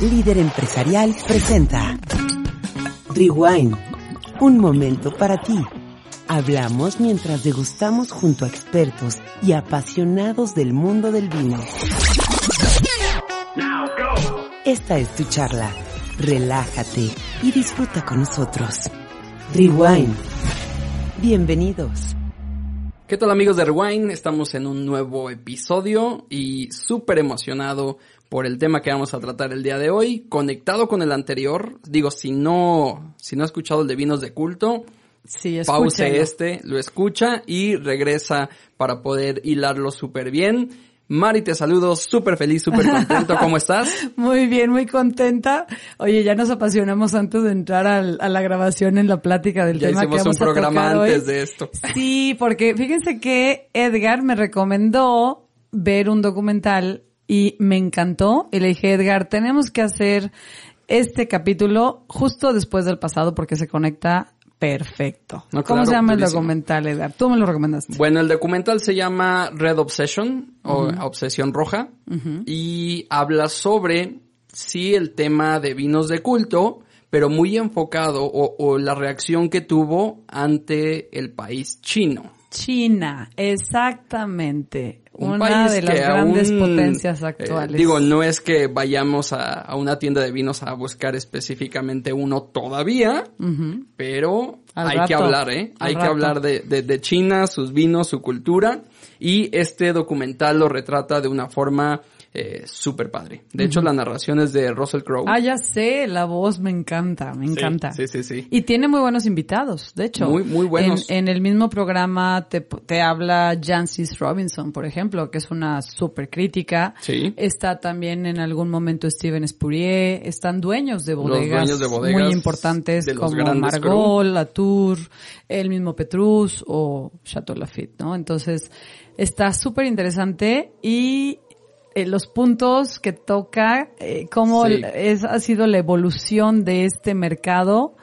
Líder empresarial presenta Rewind. Un momento para ti. Hablamos mientras degustamos junto a expertos y apasionados del mundo del vino. Esta es tu charla. Relájate y disfruta con nosotros. Rewind. Bienvenidos. ¿Qué tal amigos de Rewind? Estamos en un nuevo episodio y súper emocionado por el tema que vamos a tratar el día de hoy, conectado con el anterior. Digo, si no, si no ha escuchado el de vinos de culto, Sí, pause este, lo escucha y regresa para poder hilarlo súper bien. Mari, te saludo súper feliz, súper contento. ¿Cómo estás? Muy bien, muy contenta. Oye, ya nos apasionamos antes de entrar al- a la grabación en la plática del Ya tema que un vamos a programa hoy. antes de esto. Sí, porque fíjense que Edgar me recomendó ver un documental y me encantó. Y le dije, Edgar, tenemos que hacer este capítulo justo después del pasado porque se conecta perfecto. No, ¿Cómo claro, se llama el documental, Edgar? Tú me lo recomendaste. Bueno, el documental se llama Red Obsession o Obsesión Roja y habla sobre sí el tema de vinos de culto, pero muy enfocado o, o la reacción que tuvo ante el país chino. China, exactamente. Un Una país de las que grandes aún, potencias eh, actuales. digo, no es que vayamos a, a una tienda de vinos a buscar específicamente uno todavía, pero Al hay que hablar, ¿eh? al Hay que hablar de, de, de China, sus vinos, su cultura. Y este documental lo retrata de una forma eh, súper padre. De hecho, la narración es de Russell Crowe. Ah, ya sé, la voz me encanta, me encanta. Sí, sí, sí. Y tiene muy buenos invitados, de hecho. Muy, muy buenos. En, en el mismo programa te, te habla Jancis Robinson, por ejemplo, que es una súper crítica. Sí. Está también en algún momento Steven Spurrier. Están dueños de Los bodegas, dueños de bodegas muy importantes de los como Margaux, Latour, el mismo Petrus o Chateau Lafite, ¿no? Entonces, está súper interesante y eh, los puntos que toca, eh, cómo Sí. es, ha sido la evolución de este mercado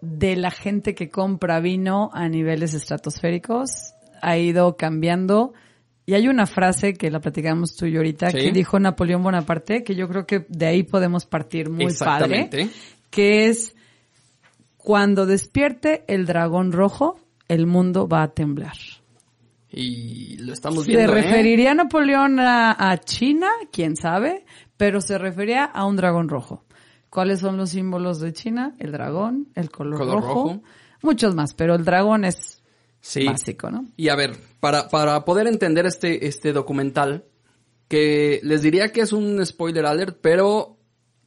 de la gente que compra vino a niveles estratosféricos, ha ido cambiando. Y hay una frase que la platicamos tú y yo ahorita, Sí. que dijo Napoleón Bonaparte, que yo creo que de ahí podemos partir muy padre, que es cuando despierte el dragón rojo, el mundo va a temblar. Y lo estamos ¿Se viendo, ¿eh? referiría Napoleón a, a China? ¿Quién sabe? Pero se refería a un dragón rojo. ¿Cuáles son los símbolos de China? El dragón, el color, Color rojo, rojo. muchos más, pero el dragón es Sí. básico, ¿no? Y a ver, para, para poder entender este, este documental, que les diría que es un spoiler alert, pero,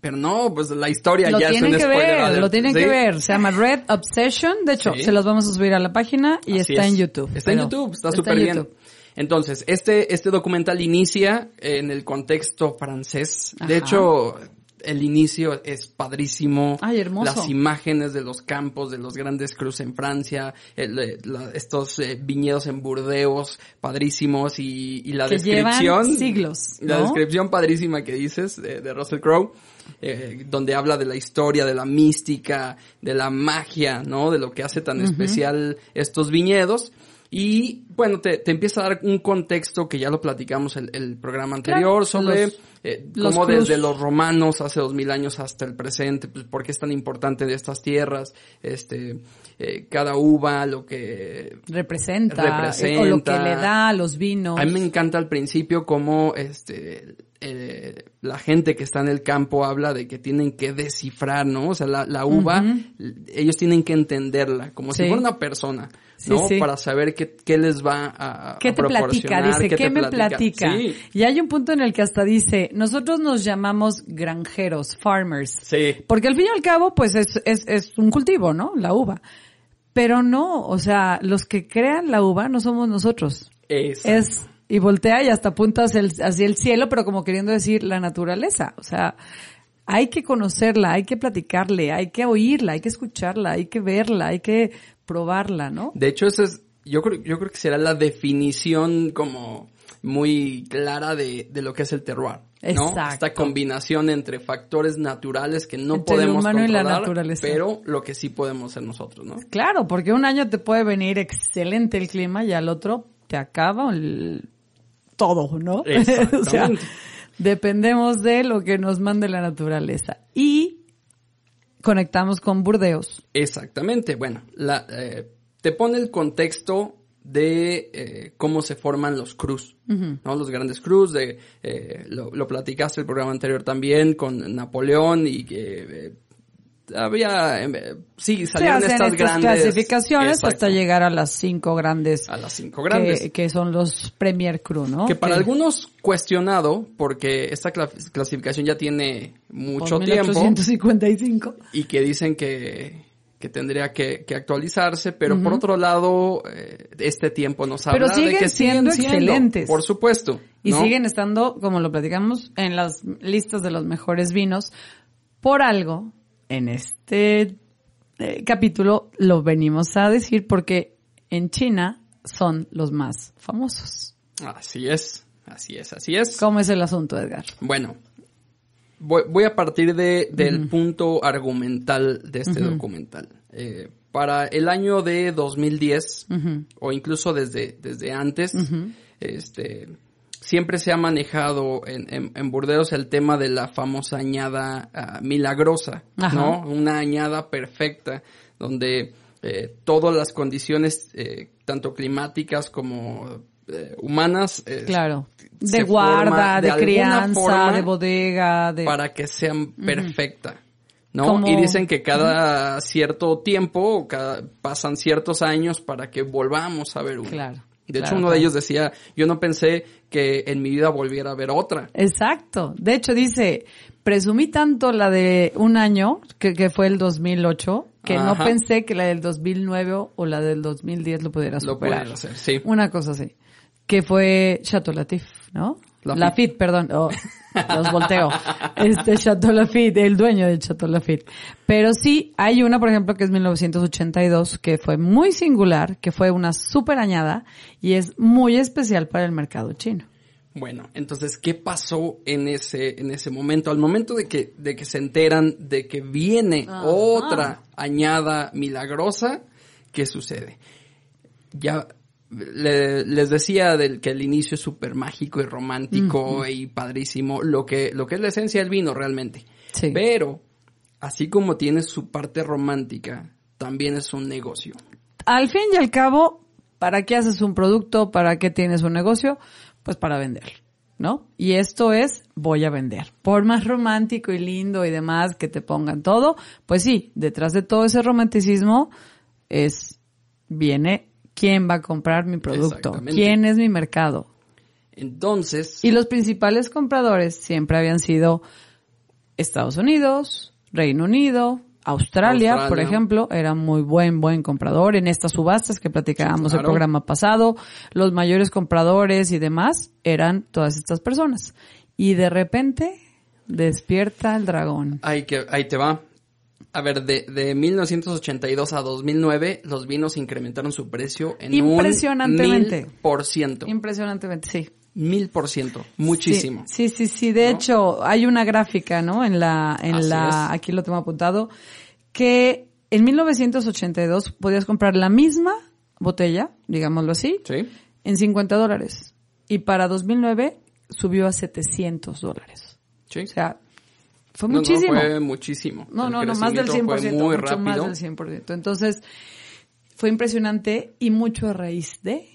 pero no, pues la historia Lo ya es un que spoiler ver, lo tienen ¿sí? que ver. Se llama Red Obsession. De hecho, Sí. se los vamos a subir a la página y Así está es. en YouTube. Está en YouTube, está súper bien. YouTube. Entonces, este, este documental inicia en el contexto francés. De hecho, el inicio es padrísimo. Ay, hermoso. Las imágenes de los campos, de los grandes cruz en Francia, el, eh, la- estos eh, viñedos en Burdeos, padrísimos, y, y la Que descripción. llevan siglos, La descripción padrísima que dices de, de Russell Crowe. Eh, donde habla de la historia, de la mística, de la magia, ¿no? De lo que hace tan especial estos viñedos. Y bueno, te, te empieza a dar un contexto que ya lo platicamos el, el programa anterior Claro, sobre los- eh, los cómo cruz. desde los romanos hace dos mil años hasta el presente, pues por qué es tan importante de estas tierras, este, eh, cada uva, lo que Representa, Representa. eh, o lo que le da a los vinos. a mí me encanta al principio cómo este eh, la gente que está en el campo habla de que tienen que descifrar, ¿no? O sea, la, la uva, ellos tienen que entenderla, como si fuera una persona, ¿no? sí. Para saber qué, qué les va a, a ¿Qué te platica? Dice, ¿qué, me platica? Sí, Y hay un punto en el que hasta dice, nosotros nos llamamos granjeros, farmers. sí, Porque al fin y al cabo, pues es, es, es un cultivo, ¿no? La uva. Pero no, o sea, los que crean la uva no somos nosotros. es, Es y voltea y hasta apunta hacia el, hacia el cielo, pero como queriendo decir la naturaleza. O sea, hay que conocerla, hay que platicarle, hay que oírla, hay que escucharla, hay que verla, hay que probarla, ¿no? De hecho, eso es, yo creo, yo creo que será la definición como muy clara de, de lo que es el terroir. ¿No? Exacto. Esta combinación entre factores naturales que no Entre el podemos y la controlar, naturaleza. pero lo que sí podemos ser nosotros, ¿no? Claro, porque un año te puede venir excelente el clima y al otro te acaba el- todo, ¿no? o sea, dependemos de lo que nos mande la naturaleza. Y conectamos con Burdeos. Exactamente. Bueno, la, eh, te pone el contexto de eh, cómo se forman los cruz, ¿no? Los grandes cruz, de, eh, lo, lo platicaste el programa anterior también con Napoleón y que eh, había, eh, sí, Se salieron hacen estas, estas grandes clasificaciones Exacto. hasta llegar a las cinco grandes, a las cinco grandes. que, que son los Premier Crew, ¿no? Que para Que- algunos cuestionado, porque esta cla- clasificación ya tiene mucho por tiempo 1855. y que dicen que, que tendría que, que actualizarse, pero por otro lado, eh, este tiempo nos Pero habla de siguen que siendo siguen excelentes. Por supuesto. Y ¿no? siguen estando, como lo platicamos, en las listas de los mejores vinos. Por algo, en este eh, capítulo lo venimos a decir porque en China son los más famosos. Así es, así es, así es. ¿Cómo es el asunto, Edgar? Bueno, voy, voy a partir de, del punto argumental de este documental. Eh, para el año de 2010, o incluso desde, desde antes, este, siempre se ha manejado en, en, en Burdeos el tema de la famosa añada ah, milagrosa, Ajá. ¿no? Una añada perfecta, donde eh, todas las condiciones, eh, tanto climáticas como eh, humanas, eh, Claro. De guarda, de, crianza, de bodega, de... para que sean perfecta. ¿No? Como- Y dicen que cada cierto tiempo, cada, pasan ciertos años para que volvamos a ver una. Claro, De hecho, uno claro. de ellos decía, yo no pensé que en mi vida volviera a ver otra. Exacto. De hecho, dice, presumí tanto la de un año, que, que fue el 2008, que no pensé que la del 2009 o la del 2010 lo pudiera Lo superar. pueden hacer, sí. Una cosa así. Que fue Chateau Latif, ¿no? Lafite. Lafitte, perdón. Oh, los volteo. Este Chateau Lafitte, el dueño de Chateau Lafitte. Pero sí, hay una, por ejemplo, que es 1982, que fue muy singular, que fue una super añada y es muy especial para el mercado chino. Bueno, entonces, ¿qué pasó en ese, en ese momento? Al momento de que, de que se enteran de que viene Ajá. otra añada milagrosa, ¿qué sucede? Ya le- les decía del que el inicio es súper mágico y romántico y padrísimo, lo que, lo que es la esencia del vino realmente. Sí. Pero, así como tiene su parte romántica, también es un negocio. al fin y al cabo, ¿para qué haces un producto? ¿Para qué tienes un negocio? Pues para vender, ¿no? Y esto es, voy a vender. Por más romántico y lindo y demás que te pongan todo, pues sí, detrás de todo ese romanticismo es, viene, ¿quién va a comprar mi producto? ¿Quién es mi mercado? Entonces, Y los principales compradores siempre habían sido Estados Unidos, Reino Unido, Australia, Australia. por ejemplo, era muy buen, buen comprador en estas subastas que platicábamos el programa pasado. Los mayores compradores y demás eran todas estas personas. Y de repente despierta el dragón. ahí, que, ahí te va. A ver, de, de 1982 a 2009, los vinos incrementaron su precio en Impresionantemente. un mil por ciento. Impresionantemente, sí. Mil por ciento. Muchísimo. Sí, sí, sí. sí. De ¿No? hecho, hay una gráfica, ¿no? En la, en Así la, es. aquí lo tengo apuntado, que en 1982 podías comprar la misma botella, digámoslo así, Sí. en 50 dólares. Y para 2009 subió a 700 dólares. Sí. O sea, fue No, no, muchísimo. fue muchísimo. No, El no, no, más del 100%, crecimiento Fue muy mucho más rápido. del 100%. Entonces, fue impresionante y mucho a raíz de...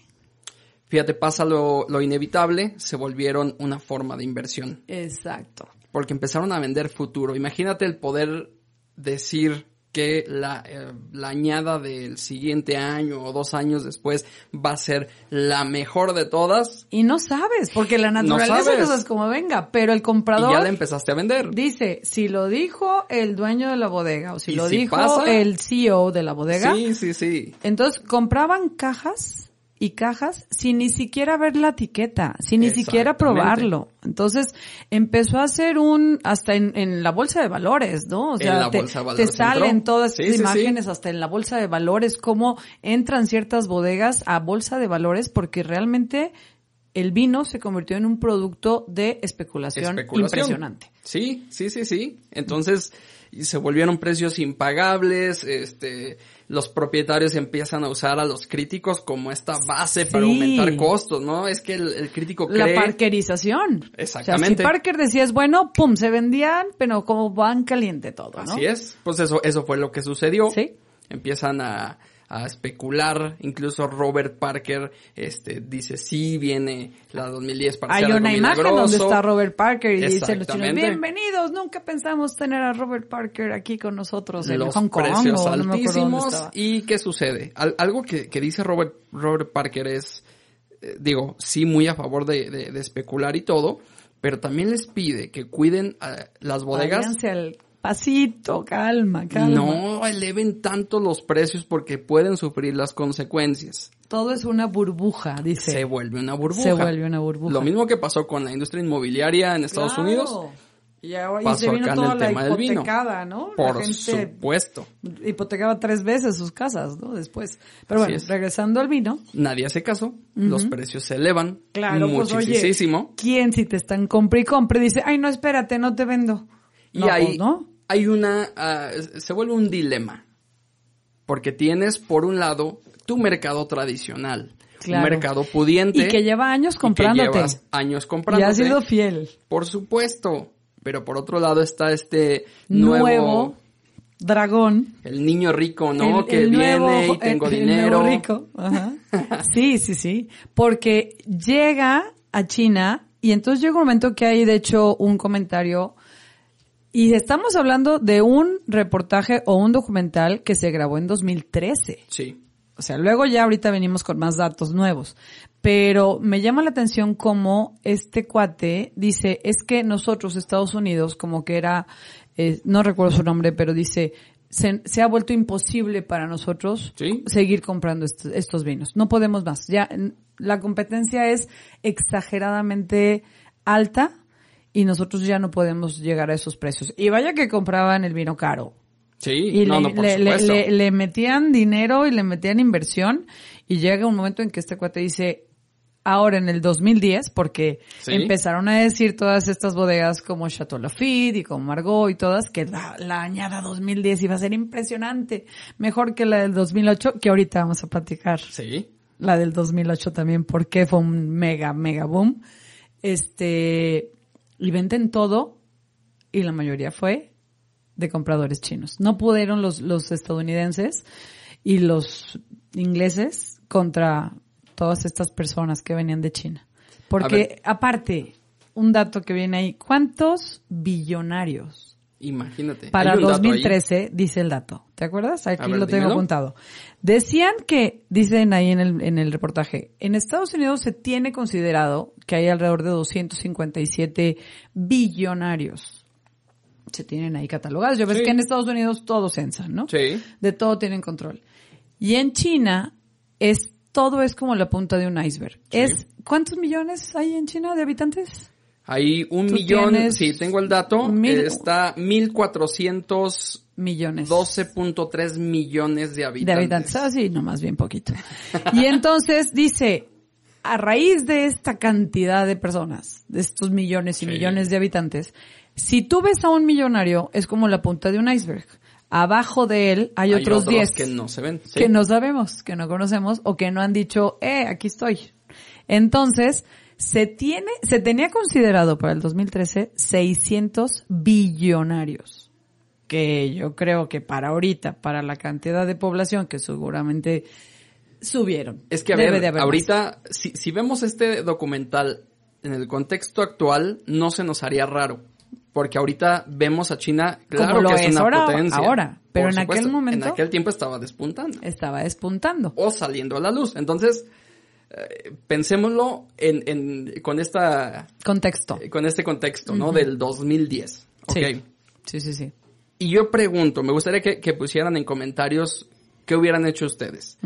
Fíjate, pasa lo, lo inevitable, se volvieron una forma de inversión. Exacto. Porque empezaron a vender futuro. Imagínate el poder decir que la, eh, la añada del siguiente año o dos años después va a ser la mejor de todas Y no sabes, porque la naturaleza no sabes cómo venga, pero el y comprador ya la empezaste a vender. dice, si lo dijo el dueño de la bodega o si lo si dijo pasa- el CEO de la bodega, Sí, sí, sí. entonces compraban cajas y cajas sin ni siquiera ver la etiqueta, sin ni siquiera probarlo. Entonces empezó a hacer un, hasta en, en la bolsa de valores, ¿no? O sea, te, te salen entró. todas Sí, estas sí, sí. imágenes hasta en la bolsa de valores, cómo entran ciertas bodegas a bolsa de valores porque realmente el vino se convirtió en un producto de especulación, Especulación. impresionante. Sí, sí, sí, sí. Entonces y se volvieron precios impagables, este, los propietarios empiezan a usar a los críticos como esta base para aumentar costos, ¿no? Es que el, el crítico La cree... parkerización. Exactamente. O sea, si Parker decía es bueno, pum, se vendían, pero como van caliente todo, ¿no? Así es. Pues eso, eso fue lo que sucedió. Sí. Empiezan a, a especular. Incluso Robert Parker, este, dice sí viene la 2010 para Hay ser algo una imagen milagroso. donde está Robert Parker y dicen los chinos, bienvenidos, nunca pensamos tener a Robert Parker aquí con nosotros en los Hong Kong. precios o altísimos. ¿Y qué sucede? Al- algo que, que dice Robert, Robert Parker es, eh, digo, sí muy a favor de, de- de especular y todo, pero también les pide que cuiden eh, las bodegas. Váyanse al pasito, calma, calma. No eleven tanto los precios porque pueden sufrir las consecuencias. Todo es una burbuja, dice. Se vuelve una burbuja. Se vuelve una burbuja. Lo mismo que pasó con la industria inmobiliaria en Estados Claro. Unidos. Y, ahora- y pasó se vino acá en toda el la tema del vino. ¿no? Por la gente supuesto. hipotecaba tres veces sus casas, ¿no? Después. Pero Así bueno, es. regresando al vino. Nadie hace caso. Los precios se elevan. Claro, pues oye, muchísimo. ¿quién si te están compre y compre dice, ay, no, espérate, no te vendo? Y No, ahí pues, ¿no? Hay una, ah, se vuelve un dilema. Porque tienes, por un lado, tu mercado tradicional. Claro. Un mercado pudiente. Y que lleva años y que comprándote. llevas años Y comprándote. ha sido fiel. Por supuesto. Pero por otro lado está este Nuevo, nuevo, dragón. el niño rico, ¿no? El- que el viene nuevo- y tengo el- el dinero. nuevo rico. Ajá. Sí, sí, sí. Porque llega a China y entonces llega un momento que hay, de hecho, un comentario y estamos hablando de un reportaje o un documental que se grabó en 2013. Sí. O sea, luego ya ahorita venimos con más datos nuevos. Pero me llama la atención cómo este cuate dice, es que nosotros, Estados Unidos, como que era, eh, no recuerdo su nombre, pero dice, se, se ha vuelto imposible para nosotros Sí. seguir comprando est- estos vinos. No podemos más. Ya la competencia es exageradamente alta y nosotros ya no podemos llegar a esos precios. Y vaya que compraban el vino caro. Sí, Y no, le, no, por le- le- supuesto. le- le metían dinero y le metían inversión y llega un momento en que este cuate dice, ahora en el 2010, porque Sí. empezaron a decir todas estas bodegas como Chateau Lafite y como Margot y todas, que la, la añada 2010 iba a ser impresionante, mejor que la del 2008, que ahorita vamos a platicar Sí. la del 2008 también, porque fue un mega, mega boom. Este, y venden todo, y la mayoría fue de compradores chinos. No pudieron los, los estadounidenses y los ingleses contra todas estas personas que venían de China. Porque, aparte, un dato que viene ahí, ¿cuántos billonarios Imagínate. para Hay un dato ahí. 2013, dice el dato. ¿Te acuerdas? Aquí ver, lo tengo dímelo. apuntado. Decían que, dicen ahí en el, en el reportaje, en Estados Unidos se tiene considerado que hay alrededor de 257 billonarios. Se tienen ahí catalogados. Yo ves Sí. que en Estados Unidos todos censan, ¿no? Sí. De todo tienen control. Y en China es todo es como la punta de un iceberg. Sí. Es ¿cuántos millones hay en China de habitantes? Hay un millón, sí, tengo el dato, mil- está 1412.3 Millones. millones de habitantes. De habitantes. Ah, sí, no, más bien poquito. Y entonces dice, a raíz de esta cantidad de personas, de estos millones y Sí. millones de habitantes, si tú ves a un millonario, es como la punta de un iceberg. Abajo de él hay, Hay otros 10 que no se ven. sí. que no sabemos, que no conocemos o que no han dicho, eh, aquí estoy. Entonces, se tiene, se tenía considerado para el 2013 600 billonarios. Que yo creo que para ahorita, para la cantidad de población que seguramente subieron. Es que a Debe ver, de haber ahorita, si, si vemos este documental en el contexto actual, no se nos haría raro. Porque ahorita vemos a China, claro Como lo que es, una ahora- potencia. ahora, pero en aquel momento- En aquel tiempo estaba despuntando. Estaba despuntando. O saliendo a la luz. Entonces, pensémoslo en, en, con esta, Contexto. con este contexto, ¿no? Del 2010. Ok. Sí. Sí, sí, sí. Y yo pregunto, me gustaría que, que pusieran en comentarios qué hubieran hecho ustedes.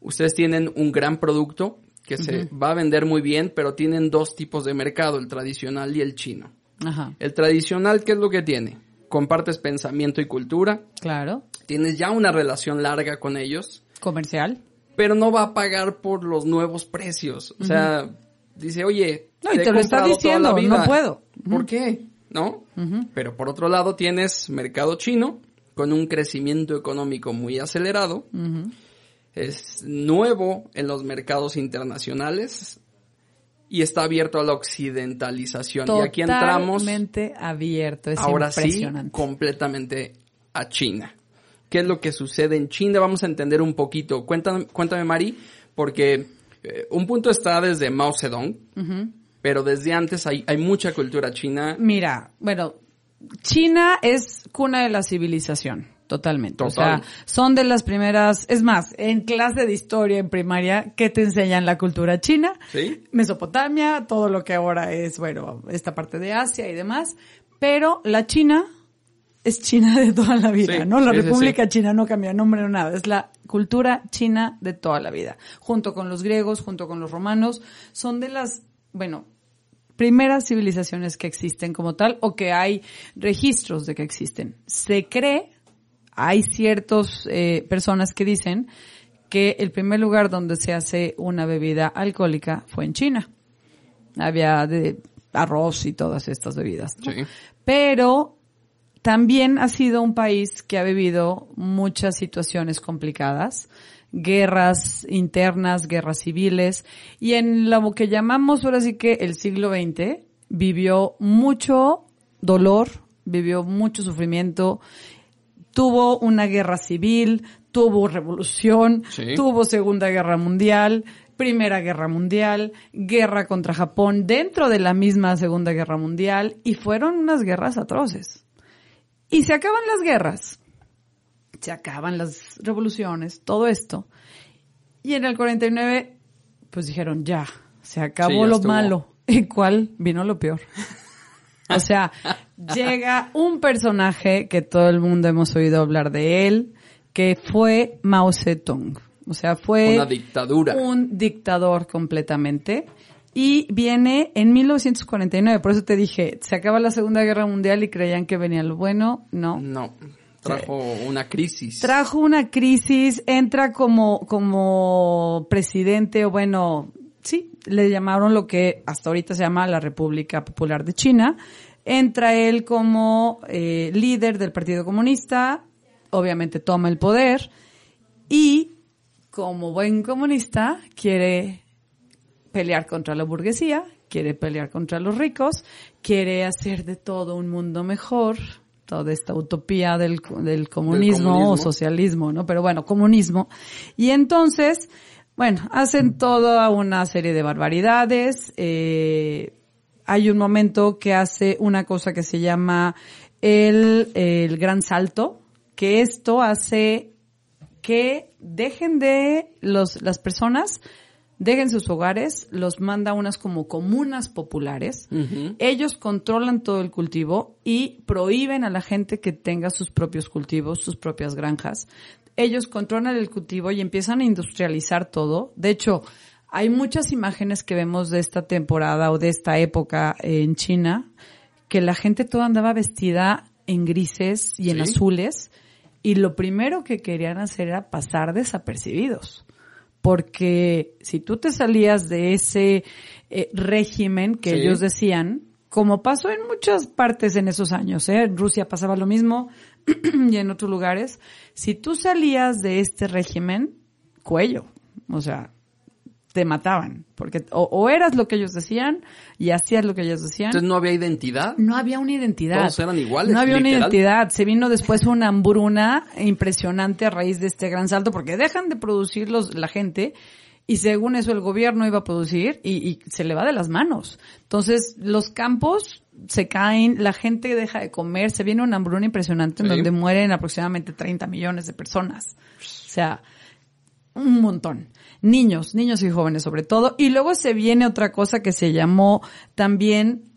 ustedes tienen un gran producto que se va a vender muy bien, pero tienen dos tipos de mercado, el tradicional y el chino. Ajá. El tradicional, ¿qué es lo que tiene? Compartes pensamiento y cultura, Claro. tienes ya una relación larga con ellos, Comercial. Pero no va a pagar por los nuevos precios. O sea, dice, oye, No, y te lo está diciendo, no puedo. ¿Por qué? ¿No? Pero por otro lado tienes mercado chino con un crecimiento económico muy acelerado. Es nuevo en los mercados internacionales y está abierto a la occidentalización. y aquí entramos Totalmente abierto. Es ahora sí impresionante. completamente a China. ¿Qué es lo que sucede en China? Vamos a entender un poquito. Cuéntame, cuéntame Mari, porque eh, un punto está desde Mao Zedong, pero desde antes hay, hay mucha cultura china. Mira, bueno, China es cuna de la civilización, totalmente. O sea, son de las primeras, es más, en clase de historia en primaria, ¿qué te enseñan la cultura china? ¿Sí? Mesopotamia, todo lo que ahora es, bueno, esta parte de Asia y demás. Pero la China es China de toda la vida, Sí, ¿no? La sí, República sí. China no cambia nombre o nada, es la cultura china de toda la vida. Junto con los griegos, junto con los romanos, son de las, bueno, primeras civilizaciones que existen como tal o que hay registros de que existen. Se cree, hay ciertas personas que dicen que el primer lugar donde se hace una bebida alcohólica fue en China. Había de arroz y todas estas bebidas. ¿no? Sí. Pero también ha sido un país que ha vivido muchas situaciones complicadas, guerras internas, guerras civiles, y en lo que llamamos ahora sí que el siglo XX vivió mucho dolor, vivió mucho sufrimiento, tuvo una guerra civil, tuvo revolución, Sí. tuvo Segunda Guerra Mundial, Primera Guerra Mundial, guerra contra Japón dentro de la misma Segunda Guerra Mundial y fueron unas guerras atroces. Y se acaban las guerras, se acaban las revoluciones, todo esto. Y en el 49, pues dijeron, ya, se acabó Sí, lo estuvo. malo. ¿Y cuál vino lo peor? O sea, llega un personaje que todo el mundo hemos oído hablar de él, que fue Mao Zedong. O sea, fue Una dictadura. un dictador completamente. Y viene en 1949, por eso te dije, se acaba la Segunda Guerra Mundial y creían que venía lo bueno. No. No, trajo una crisis. Trajo una crisis, entra como, como presidente, o bueno, sí, le llamaron lo que hasta ahorita se llama la República Popular de China. Entra él como eh, líder del Partido Comunista, obviamente toma el poder y como buen comunista quiere pelear contra la burguesía, quiere pelear contra los ricos, quiere hacer de todo un mundo mejor, toda esta utopía del, del comunismo, comunismo. o socialismo, ¿no? Pero bueno, comunismo. Y entonces, bueno, hacen toda una serie de barbaridades. eh, hay un momento que hace una cosa que se llama el, el gran salto, que esto hace que dejen de los, las personas, dejen sus hogares, los manda a unas como comunas populares. Ellos controlan todo el cultivo y prohíben a la gente que tenga sus propios cultivos, sus propias granjas. Ellos controlan el cultivo y empiezan a industrializar todo. De hecho, hay muchas imágenes que vemos de esta temporada o de esta época en China que la gente toda andaba vestida en grises y en Sí. azules y lo primero que querían hacer era pasar desapercibidos. Porque si tú te salías de ese eh, régimen que Sí. ellos decían, como pasó en muchas partes en esos años, ¿eh? en Rusia pasaba lo mismo y en otros lugares, si tú salías de este régimen, cuello, o sea, te mataban, porque o, o eras lo que ellos decían y hacías lo que ellos decían. Entonces no había identidad. No había una identidad. Todos eran iguales, No había una identidad. Se vino después una hambruna impresionante a raíz de este gran salto porque dejan de producir los, la gente y según eso el gobierno iba a producir y, y se le va de las manos. Entonces los campos se caen, la gente deja de comer, se viene una hambruna impresionante en Sí. donde mueren aproximadamente 30 millones de personas. O sea, un montón. Niños, niños y jóvenes sobre todo. Y luego se viene otra cosa que se llamó también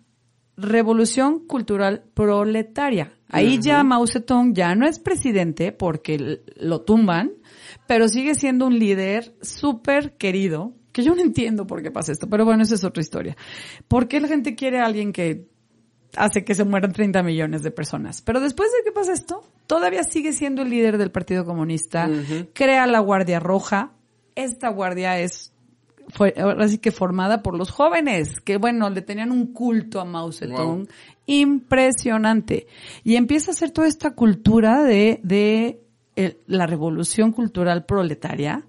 Revolución Cultural Proletaria. Ahí ya Mao Zedong ya no es presidente porque lo tumban, pero sigue siendo un líder súper querido, que yo no entiendo por qué pasa esto, pero bueno, esa es otra historia. ¿Por qué la gente quiere a alguien que hace que se mueran 30 millones de personas? Pero después de que pasa esto, todavía sigue siendo el líder del Partido Comunista, crea la Guardia Roja, esta guardia es fue ahora sí que formada por los jóvenes, que bueno, le tenían un culto a Mao Zedong impresionante. Y empieza a hacer toda esta cultura de, de la revolución cultural proletaria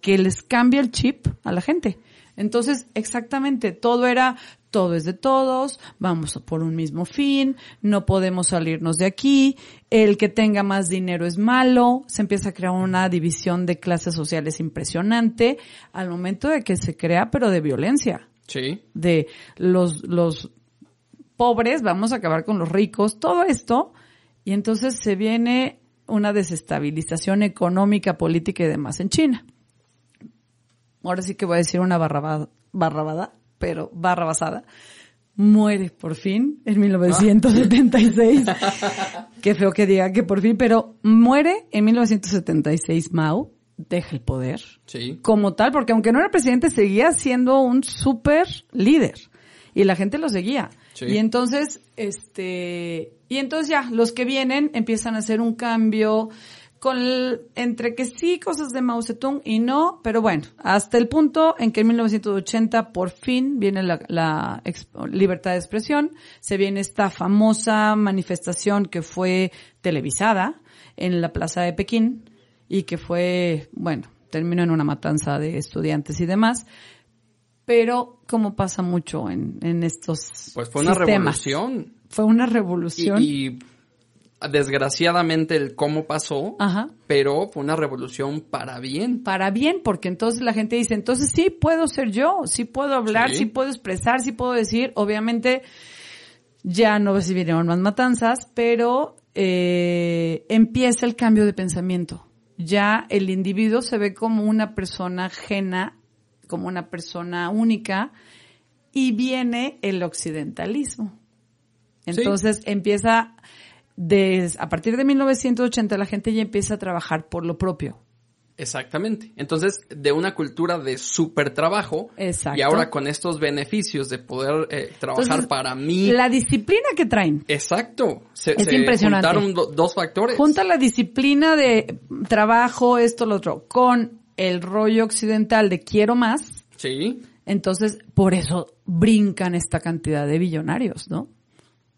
que les cambia el chip a la gente. Entonces, exactamente, todo era, todo es de todos, vamos por un mismo fin, no podemos salirnos de aquí, el que tenga más dinero es malo, se empieza a crear una división de clases sociales impresionante al momento de que se crea, pero de violencia. Sí. De los, los pobres, vamos a acabar con los ricos, todo esto, y entonces se viene una desestabilización económica, política y demás en China. Ahora sí que voy a decir una barrabada, barrabada pero barra basada. Muere por fin en 1976. Qué feo que diga que por fin, pero muere en 1976 Mao, deja el poder. Sí. Como tal, porque aunque no era presidente, seguía siendo un súper líder. Y la gente lo seguía. Y entonces, este, y entonces ya, los que vienen empiezan a hacer un cambio con entre que sí cosas de Mao Zedong y no, pero bueno, hasta el punto en que en 1980 por fin viene la, libertad de expresión, se viene esta famosa manifestación que fue televisada en la plaza de Pekín y que fue, bueno, terminó en una matanza de estudiantes y demás, pero como pasa mucho en, en estos Pues fue una revolución. Fue una revolución. y desgraciadamente el cómo pasó, pero fue una revolución para bien. Para bien, porque entonces la gente dice, entonces sí puedo ser yo, sí puedo hablar, sí, puedo expresar, sí puedo decir, obviamente ya no recibiremos más matanzas, pero eh, empieza el cambio de pensamiento. Ya el individuo se ve como una persona ajena, como una persona única, y viene el occidentalismo. Entonces empieza a partir de 1980 la gente ya empieza a trabajar por lo propio. Exactamente. Entonces, de una cultura de súper trabajo y ahora con estos beneficios de poder eh, trabajar para mí. La disciplina que traen. Exacto. Se, es impresionante. Juntaron dos factores. Junta la disciplina de trabajo, esto, lo otro, con el rollo occidental de quiero más. Sí. Entonces, por eso brincan esta cantidad de billonarios, ¿no?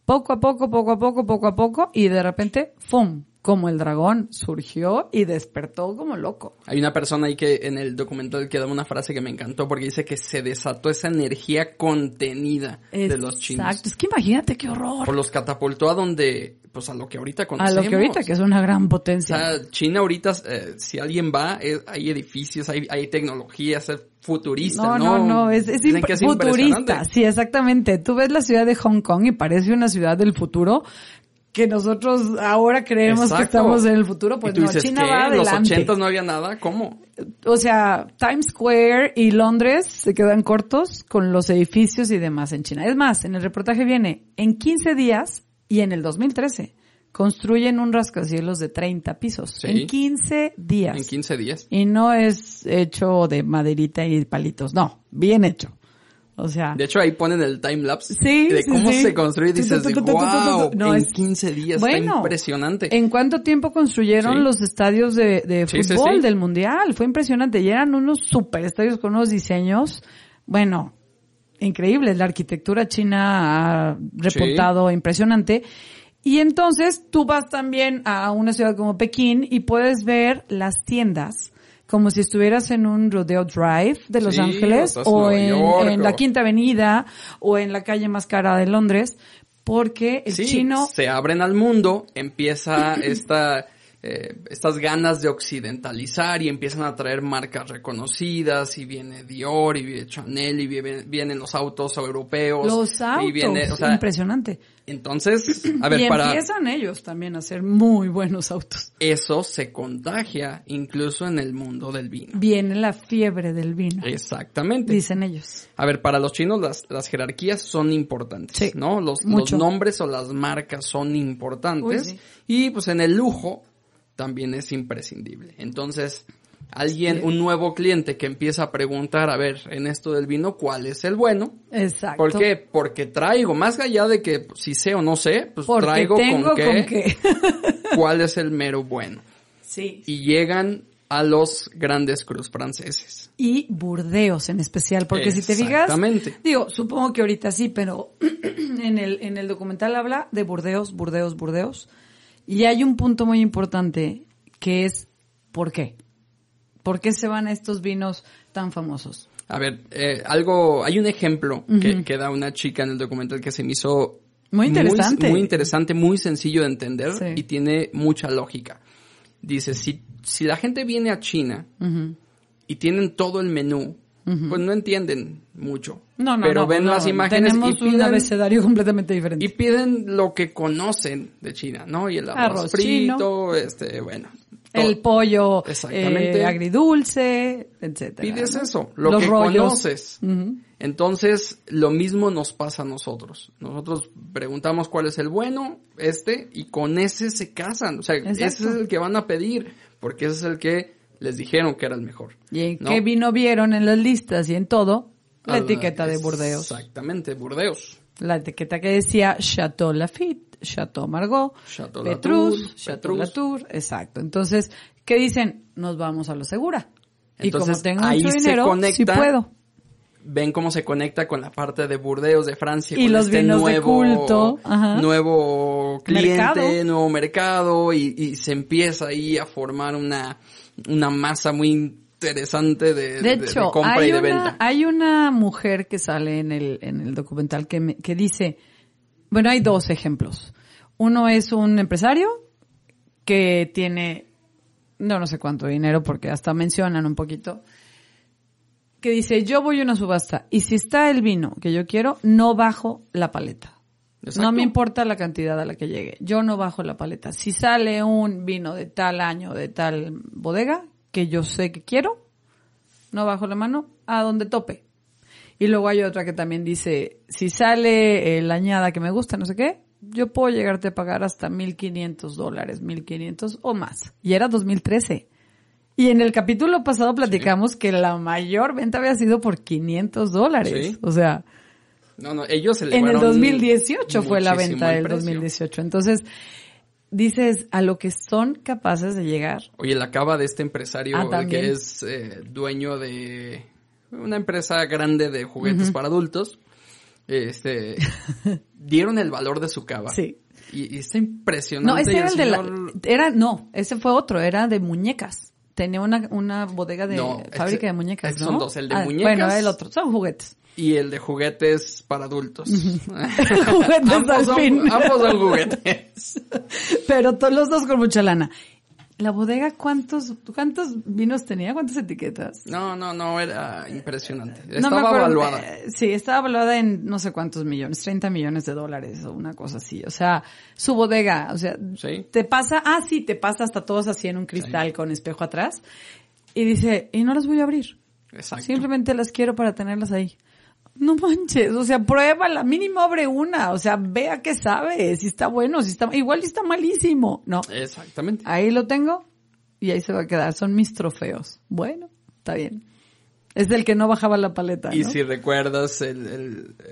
Poco a poco, poco a poco, poco a poco, y de repente, ¡fum! Como el dragón surgió y despertó como loco. Hay una persona ahí que en el documental que da una frase que me encantó porque dice que se desató esa energía contenida de los chinos. Exacto, es que imagínate qué horror. Por los catapultó a donde, pues a lo que ahorita conocemos. A lo que ahorita, que es una gran potencia. O sea, China ahorita, eh, si alguien va, hay edificios, hay, hay tecnología, es futurista, ¿no? No, no, no, es, es, futurista. Sí, exactamente. Tú ves la ciudad de Hong Kong y parece una ciudad del futuro que nosotros ahora creemos que estamos en el futuro, pues no, China va adelante. ¿En los 80 no había nada? ¿Cómo? O sea, Times Square y Londres se quedan cortos con los edificios y demás en China. Es más, en el reportaje viene, en 15 días y en el 2013 construyen un rascacielos de 30 pisos. En 15 días. En 15 días. Y no es hecho de maderita y palitos, no, bien hecho. O sea. De hecho, ahí ponen el timelapse de cómo se construye dices, wow, en 15 días, está impresionante. ¿En cuánto tiempo construyeron los estadios de, fútbol del mundial? Fue impresionante. Y eran unos super estadios con unos diseños, bueno, increíbles. La arquitectura china ha reportado impresionante. Y entonces tú vas también a una ciudad como Pekín y puedes ver las tiendas como si estuvieras en un Rodeo Drive de Los Ángeles o en, la Quinta Avenida o en la calle más cara de Londres, porque el chino... Se abren al mundo, empieza esta... Eh, estas ganas de occidentalizar y empiezan a traer marcas reconocidas y viene Dior y viene Chanel y vienen los autos europeos. Los autos, y viene, impresionante. Entonces, a ver, y para... empiezan ellos también a hacer muy buenos autos. Eso se contagia incluso en el mundo del vino. Viene la fiebre del vino. Exactamente. Dicen ellos. A ver, para los chinos las, las jerarquías son importantes, ¿no? Los, los, nombres o las marcas son importantes. Y pues en el lujo, también es imprescindible. Entonces, alguien, un nuevo cliente que empieza a preguntar, a ver, en esto del vino, ¿cuál es el bueno? Exacto. ¿Por qué? Porque traigo, más allá de que si sé o no sé, pues Porque traigo tengo con qué, con qué. cuál es el mero bueno. Sí. Y llegan a los grandes cruz franceses. Y Burdeos en especial, porque si te fijas, Exactamente. digo, supongo que ahorita sí, pero en el, en el documental habla de Burdeos, Burdeos, Burdeos. Y hay un punto muy importante que es ¿por qué? ¿Por qué se van a estos vinos tan famosos? A ver, eh, algo, hay un ejemplo que, que da una chica en el documental que se me hizo Muy interesante. muy, interesante, muy sencillo de entender Sí. y tiene mucha lógica. Dice, si, si la gente viene a China y tienen todo el menú, pues no entienden mucho. No, no, Pero no, ven no, las imágenes Tenemos y un piden, abecedario completamente diferente. y piden lo que conocen de China, ¿no? Y el arroz, Arroz frito, este, bueno. todo. el pollo Exactamente. eh, agridulce, etcétera. Pides eso, lo Los que rollos. conoces. Entonces, lo mismo nos pasa a nosotros. Nosotros preguntamos cuál es el bueno, este, y con ese se casan. O sea, Exacto. ese es el que van a pedir, porque ese es el que les dijeron que era el mejor. ¿Y en ¿no? qué vino vieron en las listas y en todo? La Ah, etiqueta de Burdeos. Exactamente, Burdeos. La etiqueta que decía Chateau Lafitte, Chateau Margaux, Chateau Petrus, Latour, Chateau. Latour, exacto. Entonces, ¿qué dicen? Nos vamos a lo segura. y como Entonces, tengo ahí mucho se dinero, sí conecta puedo. Ven cómo se conecta con la parte de Burdeos de Francia. Y con los este vinos de nuevo, culto, ajá. nuevo cliente, Mercado. nuevo mercado, y, y se empieza ahí a formar una, una masa muy interesante de, De de- de hecho, compra hay, y de una, venta. hay una mujer que sale en el, en el documental que, me- que dice, bueno, hay dos ejemplos. Uno es un empresario que tiene, no, no sé cuánto dinero porque hasta mencionan un poquito, que dice, yo voy a una subasta y si está el vino que yo quiero, no bajo la paleta. Exacto. No me importa la cantidad a la que llegue. Yo no bajo la paleta. Si sale un vino de tal año, de tal bodega, que yo sé que quiero, no bajo la mano a donde tope. Y luego hay otra que también dice, si sale eh, la añada que me gusta, no sé qué, yo puedo llegarte a pagar hasta 1.500 dólares, 1.500 o más. Y era 2013. Y en el capítulo pasado platicamos que la mayor venta había sido por 500 dólares. Sí. O sea, No, no, ellos en el elevaron 2018 fue la venta el del precio. 2018. Entonces, dices a lo que son capaces de llegar. Oye, la acaba de este empresario Ah, también. que es eh, dueño de una empresa grande de juguetes para adultos. Este, dieron el valor de su cava. Sí. Y, y está impresionante. No, ese era el de la, era, no, ese fue otro, era de muñecas. Tenía una, una bodega de No, fábrica de muñecas, ¿no? son dos, el de Ah, muñecas. Bueno, el otro, son juguetes. Y el de juguetes para adultos. Juguetes ambos, al son, fin. ambos son juguetes. Pero todos los dos con mucha lana. La bodega, ¿cuántos, cuántos vinos tenía? ¿Cuántas etiquetas? No, no, no, era impresionante. No Estaba evaluada. eh, sí, estaba evaluada en no sé cuántos millones, 30 millones de dólares o una cosa así. O sea, su bodega, o sea, Sí. te pasa, ah, sí, te pasa hasta todos así en un cristal con espejo atrás. Y dice, y no las voy a abrir. Exacto. Simplemente las quiero para tenerlas ahí. No manches, o sea, pruébala, mínimo abre una, o sea, vea qué sabe, si está bueno, si está, igual está malísimo. No, Exactamente. ahí lo tengo y ahí se va a quedar, son mis trofeos. Bueno, está bien. Es el que no bajaba la paleta, Y ¿no? si recuerdas el,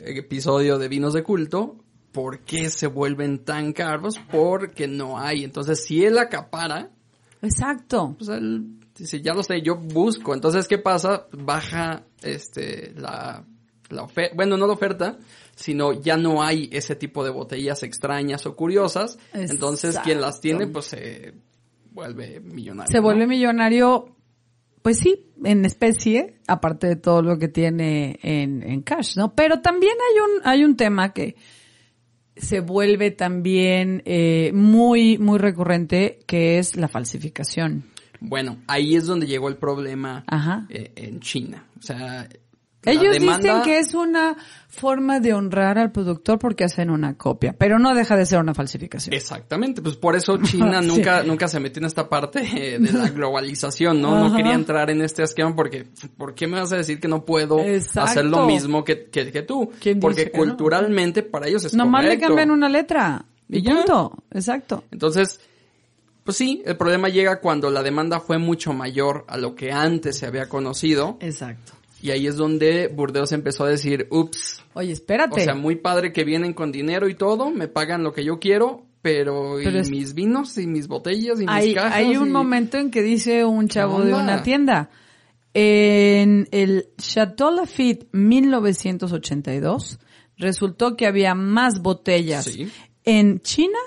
el episodio de vinos de culto, ¿por qué se vuelven tan caros? Porque no hay. Entonces, si él acapara, Exacto. pues él dice, ya lo sé, yo busco. Entonces, ¿qué pasa? Baja este la, la oferta, bueno, no la oferta, sino ya no hay ese tipo de botellas extrañas o curiosas. Entonces, quien las tiene, pues se vuelve millonario. Se ¿no? vuelve millonario, pues sí, en especie, aparte de todo lo que tiene en, en cash, ¿no? Pero también hay un, hay un tema que se vuelve también eh, muy, muy recurrente, que es la falsificación. Bueno, ahí es donde llegó el problema Ajá. eh, en China. O sea, Ellos demanda- dicen que es una forma de honrar al productor porque hacen una copia, pero no deja de ser una falsificación. Exactamente, pues por eso China Sí. nunca, nunca se metió en esta parte eh, de la globalización, ¿no? No quería entrar en este esquema porque, ¿por qué me vas a decir que no puedo Exacto. hacer lo mismo que, que, que tú? ¿Quién Porque no? culturalmente para ellos es Nomás le correcto. cambian una letra. Y Y punto. Exacto. Entonces, Pues sí, el problema llega cuando la demanda fue mucho mayor a lo que antes se había conocido. Exacto. Y ahí es donde Burdeos empezó a decir, ups. Oye, espérate. O sea, muy padre que vienen con dinero y todo, me pagan lo que yo quiero, pero, Pero ¿y es- mis vinos y mis botellas y hay, mis cajas? hay un y- momento en que dice un chavo de una tienda, en el Chateau Lafite 1982, resultó que había más botellas Sí. en China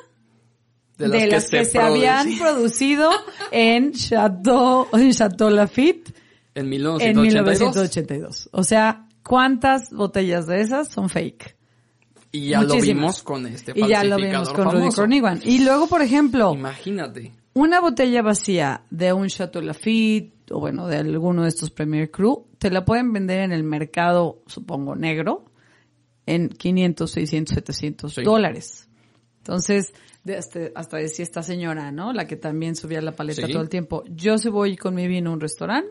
de las, que, se, habían producido en Chateau, en Chateau Lafite en en 1982. 1982. O sea, ¿cuántas botellas de esas son fake? Y ya lo Muchísimas. vimos con este Y ya lo vimos con Rudy. Cornigan. Y luego, por ejemplo, Imagínate. una botella vacía de un Chateau Lafite o bueno, de alguno de estos Premier Cru, te la pueden vender en el mercado, supongo, negro, en 500, 600, 700 Sí. dólares. Entonces, de hasta, hasta decía esta señora, ¿no? La que también subía la paleta Sí. todo el tiempo. Yo si voy con mi vino a un restaurante,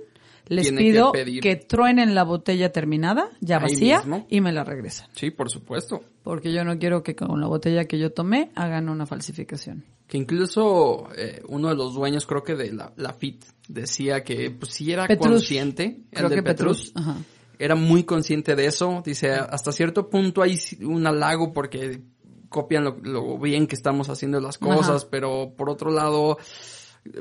les Tiene que pido pedir. que, truenen la botella terminada, ya vacía, y me la regresan. Sí, por supuesto. Porque yo no quiero que con la botella que yo tomé hagan una falsificación. Que incluso eh, uno de los dueños, creo que de la, la FIT, decía que pues sí era Petrus. consciente, Creo el de que Petrus, Petrus. Ajá. era muy consciente de eso. Dice, hasta cierto punto hay un halago porque copian lo, lo bien que estamos haciendo las cosas, Ajá. pero por otro lado,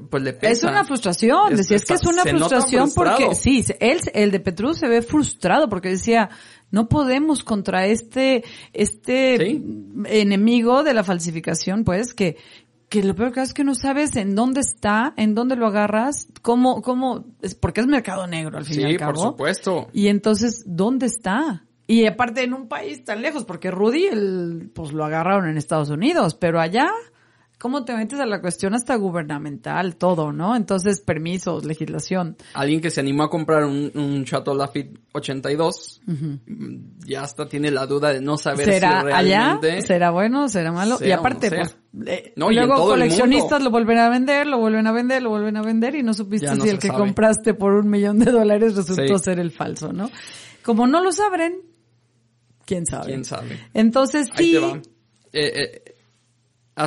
pues le pesa. Es una frustración, Es- decía, es que es una frustración porque, sí, él, el de Petrus se ve frustrado porque decía, no podemos contra este, este Sí. enemigo de la falsificación, pues, que, que lo peor que es que no sabes en dónde está, en dónde lo agarras, cómo, cómo, es porque es mercado negro al fin y Sí, al por supuesto. Y entonces, ¿dónde está? Y aparte en un país tan lejos, porque Rudy, el, pues lo agarraron en Estados Unidos, pero allá, ¿cómo te metes a la cuestión hasta gubernamental, todo, no? Entonces, permisos, legislación. Alguien que se animó a comprar un, un Chateau Lafite 82, mm, ya hasta tiene la duda de no saber ¿Será si realmente... allá? ¿Será bueno? ¿Será malo? sea y no aparte, pues, eh, No, y luego coleccionistas lo vuelven a vender, lo vuelven a vender, lo vuelven a vender y no supiste no si el que sabe. compraste por un millón de dólares resultó Sí. ser el falso, ¿no? Como no los abren, ¿quién sabe? ¿Quién sabe? Entonces Ahí sí, te va. Eh, eh,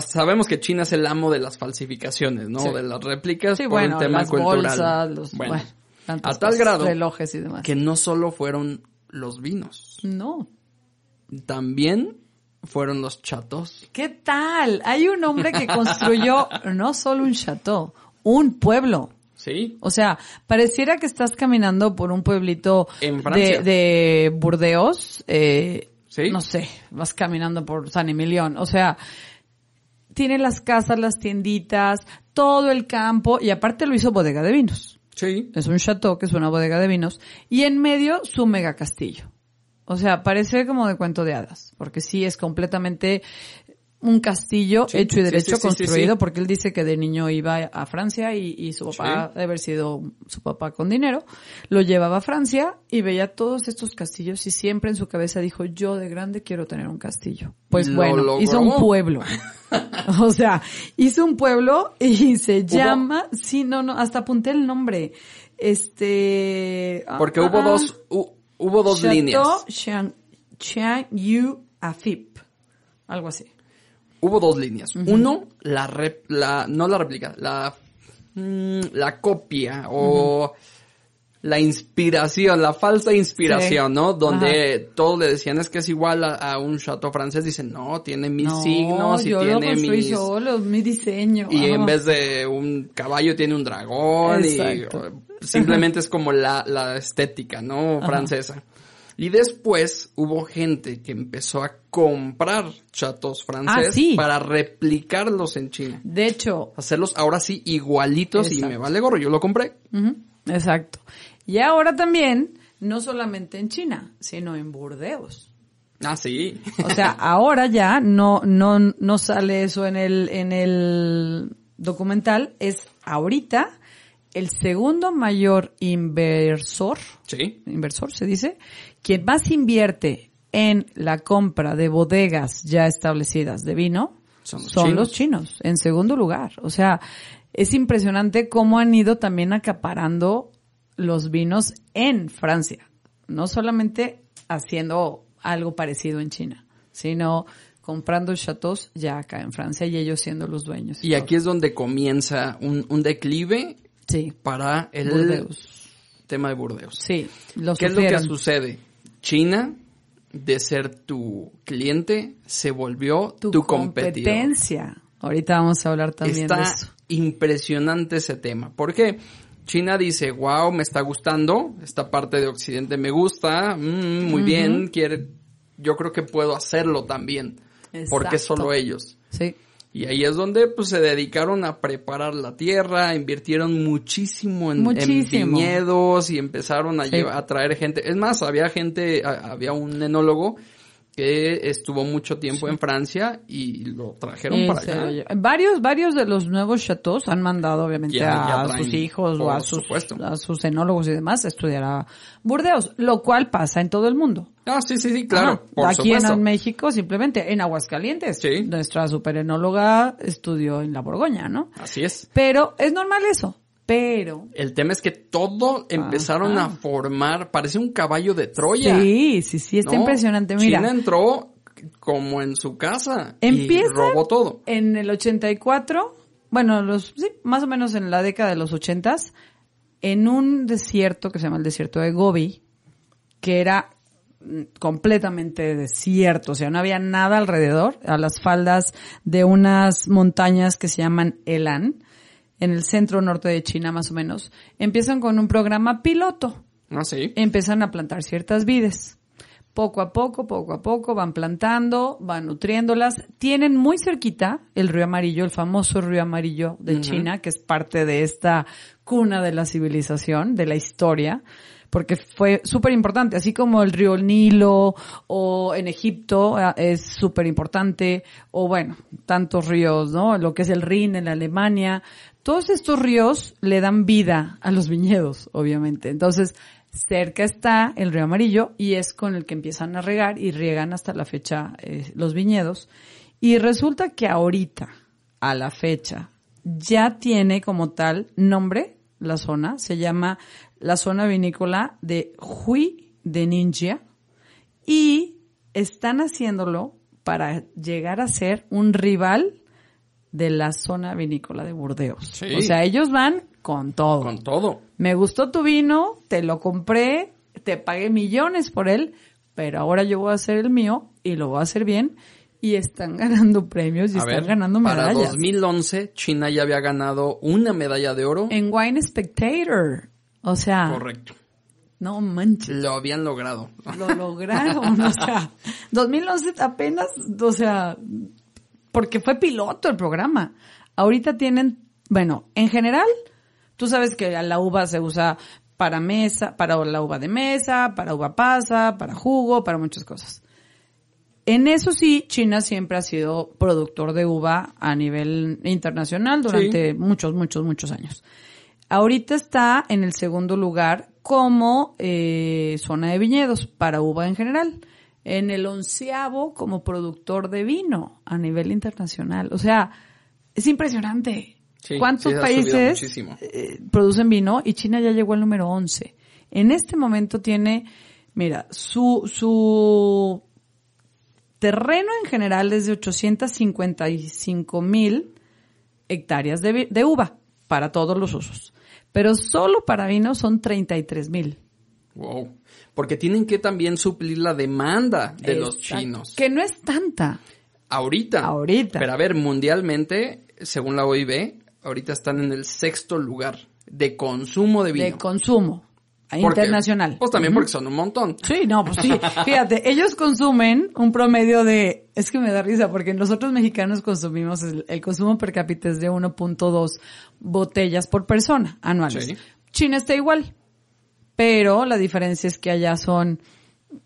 sabemos que China es el amo de las falsificaciones, ¿no? Sí. De las réplicas Sí, por bueno, el tema las cultural. bolsas, los, bueno, bueno, a tal grado relojes y demás. que no solo fueron los vinos, No. también fueron los chatos. ¿Qué tal? Hay un hombre que construyó no solo un chateau, un pueblo. Sí, O sea, pareciera que estás caminando por un pueblito En de, de Burdeos, eh, Sí. no sé, vas caminando por San Emilión. O sea, tiene las casas, las tienditas, todo el campo y aparte lo hizo bodega de vinos. sí. Es un chateau que es una bodega de vinos y en medio su mega castillo. O sea, parece como de cuento de hadas, porque sí es completamente un castillo Sí, hecho y derecho sí, sí, sí, construido, porque él dice que de niño iba a Francia y, y su papá, de haber sido su papá con dinero, lo llevaba a Francia y veía todos estos castillos y siempre en su cabeza dijo, yo de grande quiero tener un castillo. Pues Lo bueno, logró. hizo un pueblo. o sea, hizo un pueblo y se llama, sí, no, no, hasta apunté el nombre. Este... ah, Porque ah, hubo ah, dos, hu- hubo dos Chateau líneas. Chiang, Chiang Yu Afip. Algo así. Hubo dos líneas. Uno, la, rep- la, no la réplica, la, mm, la copia o la inspiración, la falsa inspiración, Sí. ¿no? Donde todos le decían es que es igual a, a un chateau francés, dicen no, tiene mis no, signos y yo lo tiene construí mis... solo, mi diseño. Y en vez de un caballo tiene un dragón Exacto. y simplemente es como la, la estética, ¿no? Francesa. Y después hubo gente que empezó a comprar chatos franceses Ah, sí. para replicarlos en China. De hecho, Hacerlos ahora sí igualitos y me vale gorro, yo lo compré. exacto. Y ahora también, no solamente en China, sino en Burdeos. Ah, sí. O sea, ahora ya no, no, no sale eso en el, en el documental, es ahorita el segundo mayor inversor, sí. inversor se dice, quien más invierte en la compra de bodegas ya establecidas de vino Son los son chinos. los chinos, en segundo lugar. O sea, es impresionante cómo han ido también acaparando los vinos en Francia. No solamente haciendo algo parecido en China, sino comprando chateaux ya acá en Francia y ellos siendo los dueños. Y aquí es donde comienza un, un declive sí. para el Burdeos. tema de Burdeos. Sí, lo ¿Qué es lo que sucede? China, de ser tu cliente, se volvió tu, Tu competidor. competencia. Ahorita vamos a hablar también Está de eso. impresionante ese tema. ¿Por qué? China dice, wow, me está gustando, esta parte de Occidente me gusta, mm, muy bien, quiere, yo creo que puedo hacerlo también. Porque Exacto. solo ellos. Sí. Y ahí es donde pues se dedicaron a preparar la tierra, invirtieron muchísimo en, en Muchísimo. viñedos y empezaron a, Sí. llevar- a traer gente. Es más, había gente, a- había un enólogo que estuvo mucho tiempo en Francia y lo trajeron para lo lleva- Varios, varios de los nuevos chateaux han mandado obviamente Ya- ya a sus hijos o a sus, supuesto. a sus enólogos y demás a estudiar a Burdeos, lo cual pasa en todo el mundo. Ah, sí, sí, sí, claro, Ajá. por Aquí supuesto. en México, simplemente en Aguascalientes. Sí. Nuestra superenóloga estudió en la Borgoña, ¿no? Así es. Pero es normal eso. Pero. El tema es que todo empezaron Ajá. a formar, parece un caballo de Troya. Sí, sí, sí, está ¿no? impresionante. Mira, China entró como en su casa Empiezan y robó todo. en el 84, bueno, los, sí, más o menos en la década de los 80s, en un desierto que se llama el desierto de Gobi, que era mm, completamente desierto, o sea, no había nada alrededor, a las faldas de unas montañas que se llaman Elan, en el centro norte de China más o menos, empiezan con un programa piloto Ah, sí. empiezan a plantar ciertas vides. Poco a poco, poco a poco van plantando, van nutriéndolas. Tienen muy cerquita el río amarillo, el famoso río amarillo de China, que es parte de esta cuna de la civilización, de la historia, porque fue súper importante, así como el río Nilo o en Egipto eh, es súper importante, o bueno, tantos ríos, ¿no? Lo que es el Rin en Alemania. Todos estos ríos le dan vida a los viñedos, obviamente. Entonces, cerca está el río amarillo y es con el que empiezan a regar y riegan hasta la fecha eh, los viñedos. Y resulta que ahorita, a la fecha, ya tiene como tal nombre la zona, se llama la zona vinícola de Hui de Ninja y están haciéndolo para llegar a ser un rival de la zona vinícola de Burdeos. Sí. O sea, ellos van con todo. Con todo. Me gustó tu vino, te lo compré, te pagué millones por él, pero ahora yo voy a hacer el mío y lo voy a hacer bien y están ganando premios y A están ver, ganando para medallas. 2011 China ya había ganado una medalla de oro. En Wine Spectator. O sea, Correcto. no manches. Lo habían logrado. Lo lograron, o sea, 2011 apenas, o sea, porque fue piloto el programa. Ahorita tienen, bueno, en general, tú sabes que la uva se usa para mesa, para la uva de mesa, para uva pasa, para jugo, para muchas cosas. En eso sí, China siempre ha sido productor de uva a nivel internacional durante muchos, muchos, muchos años. Ahorita está en el segundo lugar como eh, zona de viñedos para uva en general. En el onceavo como productor de vino a nivel internacional. O sea, es impresionante. Sí, ¿Cuántos sí, países eh, producen vino? Y China ya llegó al número 11. En este momento tiene, mira, su, su terreno en general es de 855 mil hectáreas de, de uva para todos los usos. Pero solo para vino son 33 mil. Wow. Porque tienen que también suplir la demanda de los chinos. Que no es tanta. Ahorita. Ahorita. Pero a ver, mundialmente, según la OIB, ahorita están en el sexto lugar de consumo de vino. De consumo. Internacional. Pues también porque son un montón. Sí, no, pues sí. Fíjate, ellos consumen un promedio de, es que me da risa porque nosotros mexicanos consumimos, el, el consumo per cápita es de 1.2 botellas por persona anuales. Sí. China está igual, pero la diferencia es que allá son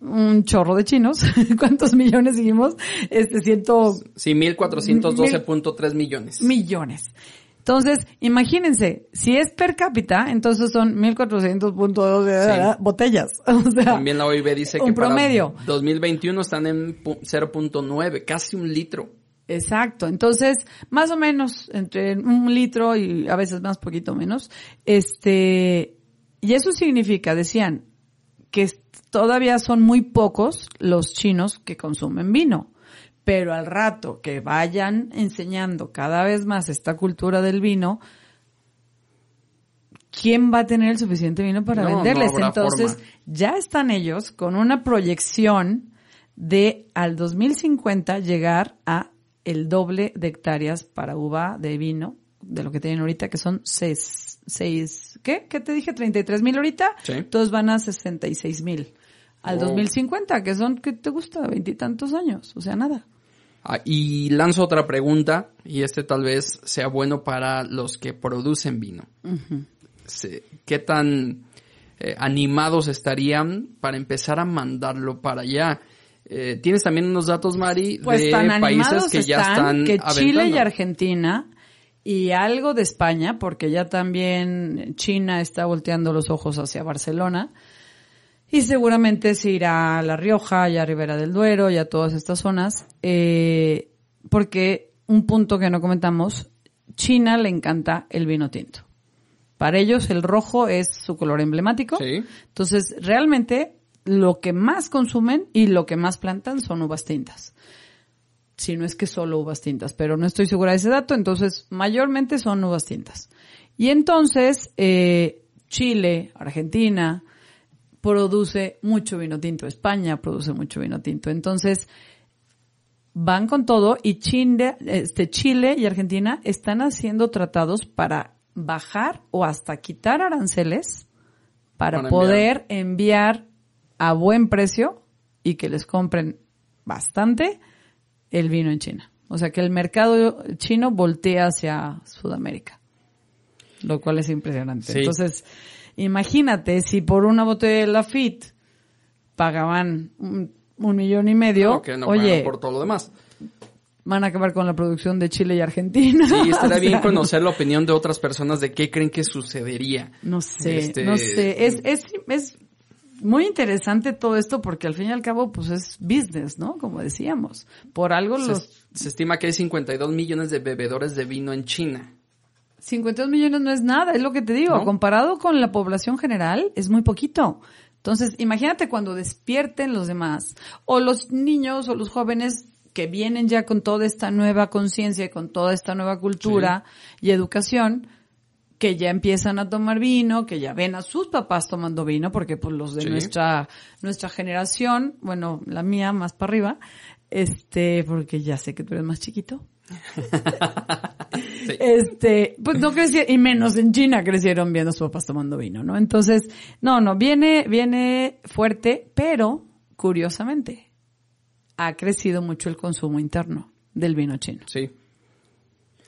un chorro de chinos. ¿Cuántos millones dijimos? Este, ciento Sí, 1412.3 millones. millones. Entonces, imagínense, si es per cápita, entonces son 1400.2 Sí. botellas. O sea, También la OIB dice que promedio. para 2021 están en pu- 0.9, casi un litro. Exacto. Entonces, más o menos entre un litro y a veces más poquito menos. Este, y eso significa, decían, que todavía son muy pocos los chinos que consumen vino. Pero al rato que vayan enseñando cada vez más esta cultura del vino, ¿quién va a tener el suficiente vino para No, venderles? Entonces, forma. ya están ellos con una proyección de al 2050 llegar a el doble de hectáreas para uva de vino de lo que tienen ahorita, que son seis, seis ¿qué? ¿Qué te dije? 33 mil ahorita. Sí. Todos van a 66 mil. Al Wow. 2050, que son, ¿qué te gusta? Veintitantos años. O sea, nada. Ah, y lanzo otra pregunta, y este tal vez sea bueno para los que producen vino. ¿Qué tan eh, animados estarían para empezar a mandarlo para allá? Eh, Tienes también unos datos, Mari, Pues de países que ya están están que Chile y. Argentina y algo de España, porque ya también China está volteando los ojos hacia Barcelona. Y seguramente se irá a La Rioja y a Ribera del Duero y a todas estas zonas. eh, porque un punto que no comentamos, China le encanta el vino tinto. Para ellos el rojo es su color emblemático. Sí. Entonces, realmente lo que más consumen y lo que más plantan son uvas tintas. Si no es que solo uvas tintas, pero no estoy segura de ese dato, entonces mayormente son uvas tintas. Y entonces, eh, Chile, Argentina, produce mucho vino tinto, España produce mucho vino tinto. Entonces, van con todo y Chile, este, Chile y Argentina están haciendo tratados para bajar o hasta quitar aranceles para, Para poder enviar a buen precio y que les compren bastante el vino en China. O sea que el mercado chino voltea hacia Sudamérica, lo cual es impresionante. Sí. Entonces, imagínate si por una botella de Lafitte pagaban un, un millón y medio, No, oye, por todo lo demás. van a acabar con la producción de Chile y Argentina. Sí, estaría O bien sea, conocer la opinión de otras personas de qué creen que sucedería. No sé, Este, no sé. Es, es, es muy interesante todo esto porque al fin y al cabo, pues es business, ¿no? Como decíamos. Por algo Se, los se estima que hay 52 millones de bebedores de vino en China. 52 millones no es nada, es lo que te digo. ¿No? Comparado con la población general, es muy poquito. Entonces, imagínate cuando despierten los demás, o los niños o los jóvenes que vienen ya con toda esta nueva conciencia y con toda esta nueva cultura y educación, que ya empiezan a tomar vino, que ya ven a sus papás tomando vino, porque pues los de Sí. nuestra, nuestra generación, bueno, la mía más para arriba, este, porque ya sé que tú eres más chiquito, Sí. este, pues no crecieron, y menos en China crecieron viendo a sus papás tomando vino, ¿no? Entonces, no, no, viene, viene fuerte, pero, curiosamente, ha crecido mucho el consumo interno del vino chino. Sí.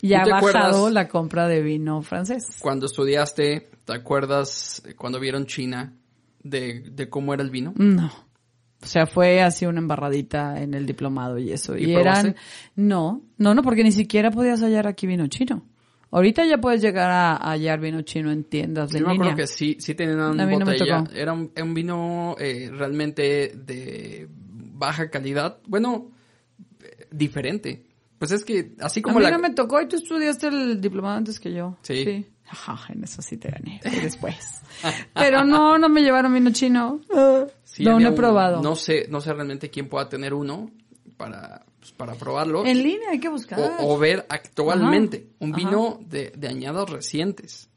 Y ha bajado la compra de vino francés. Cuando estudiaste, ¿te acuerdas cuando vieron China de, de cómo era el vino? No. O sea, fue así una embarradita en el diplomado y eso. ¿Y Y, eran, no, no, no, porque ni siquiera podías hallar aquí vino chino. Ahorita ya puedes llegar a hallar vino chino en tiendas de Yo línea. acuerdo que sí, sí tenían no botella. Era un, un vino eh, realmente de baja calidad. Bueno, eh, diferente. Pues es que así como a mí la... no me tocó y tú estudiaste el diplomado antes que yo. Sí. Ajá, en eso sí te gané. después. Pero no, no me llevaron vino chino. sí no, no he probado. No sé, no sé realmente quién pueda tener uno para, pues, para probarlo. En línea hay que buscar. o, o ver actualmente Ajá, un ajá. vino de, de añados recientes.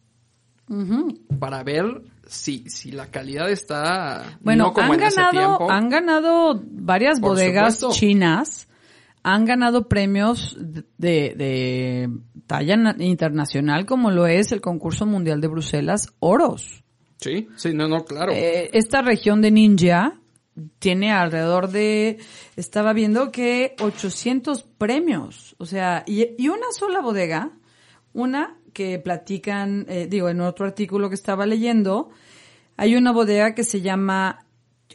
Para ver si, si la calidad está Bueno, no como han en ese ganado, tiempo. han ganado varias Por bodegas supuesto. chinas, han ganado premios de, de talla na- internacional como lo es el concurso mundial de Bruselas, oros. Sí, sí, no, no, claro. Eh, esta región de Ninja tiene alrededor de, estaba viendo que 800 premios, o sea, y, y una sola bodega, una que platican, eh, digo, en otro artículo que estaba leyendo, hay una bodega que se llama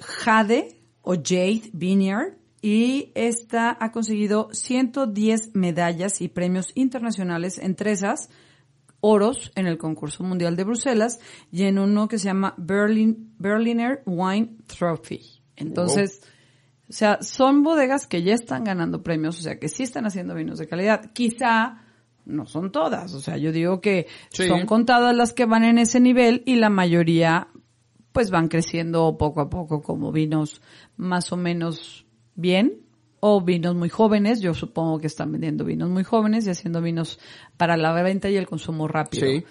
Jade o Jade Vineyard y esta ha conseguido 110 medallas y premios internacionales, entre esas oros en el concurso mundial de Bruselas y en uno que se llama Berlin, Berliner Wine Trophy. Entonces, o sea, son bodegas que ya están ganando premios, o sea, que sí están haciendo vinos de calidad. Quizá no son todas, o sea, yo digo que Sí. son contadas las que van en ese nivel y la mayoría pues van creciendo poco a poco como vinos más o menos bien, o vinos muy jóvenes. Yo supongo que están vendiendo vinos muy jóvenes y haciendo vinos para la venta y el consumo rápido. Sí.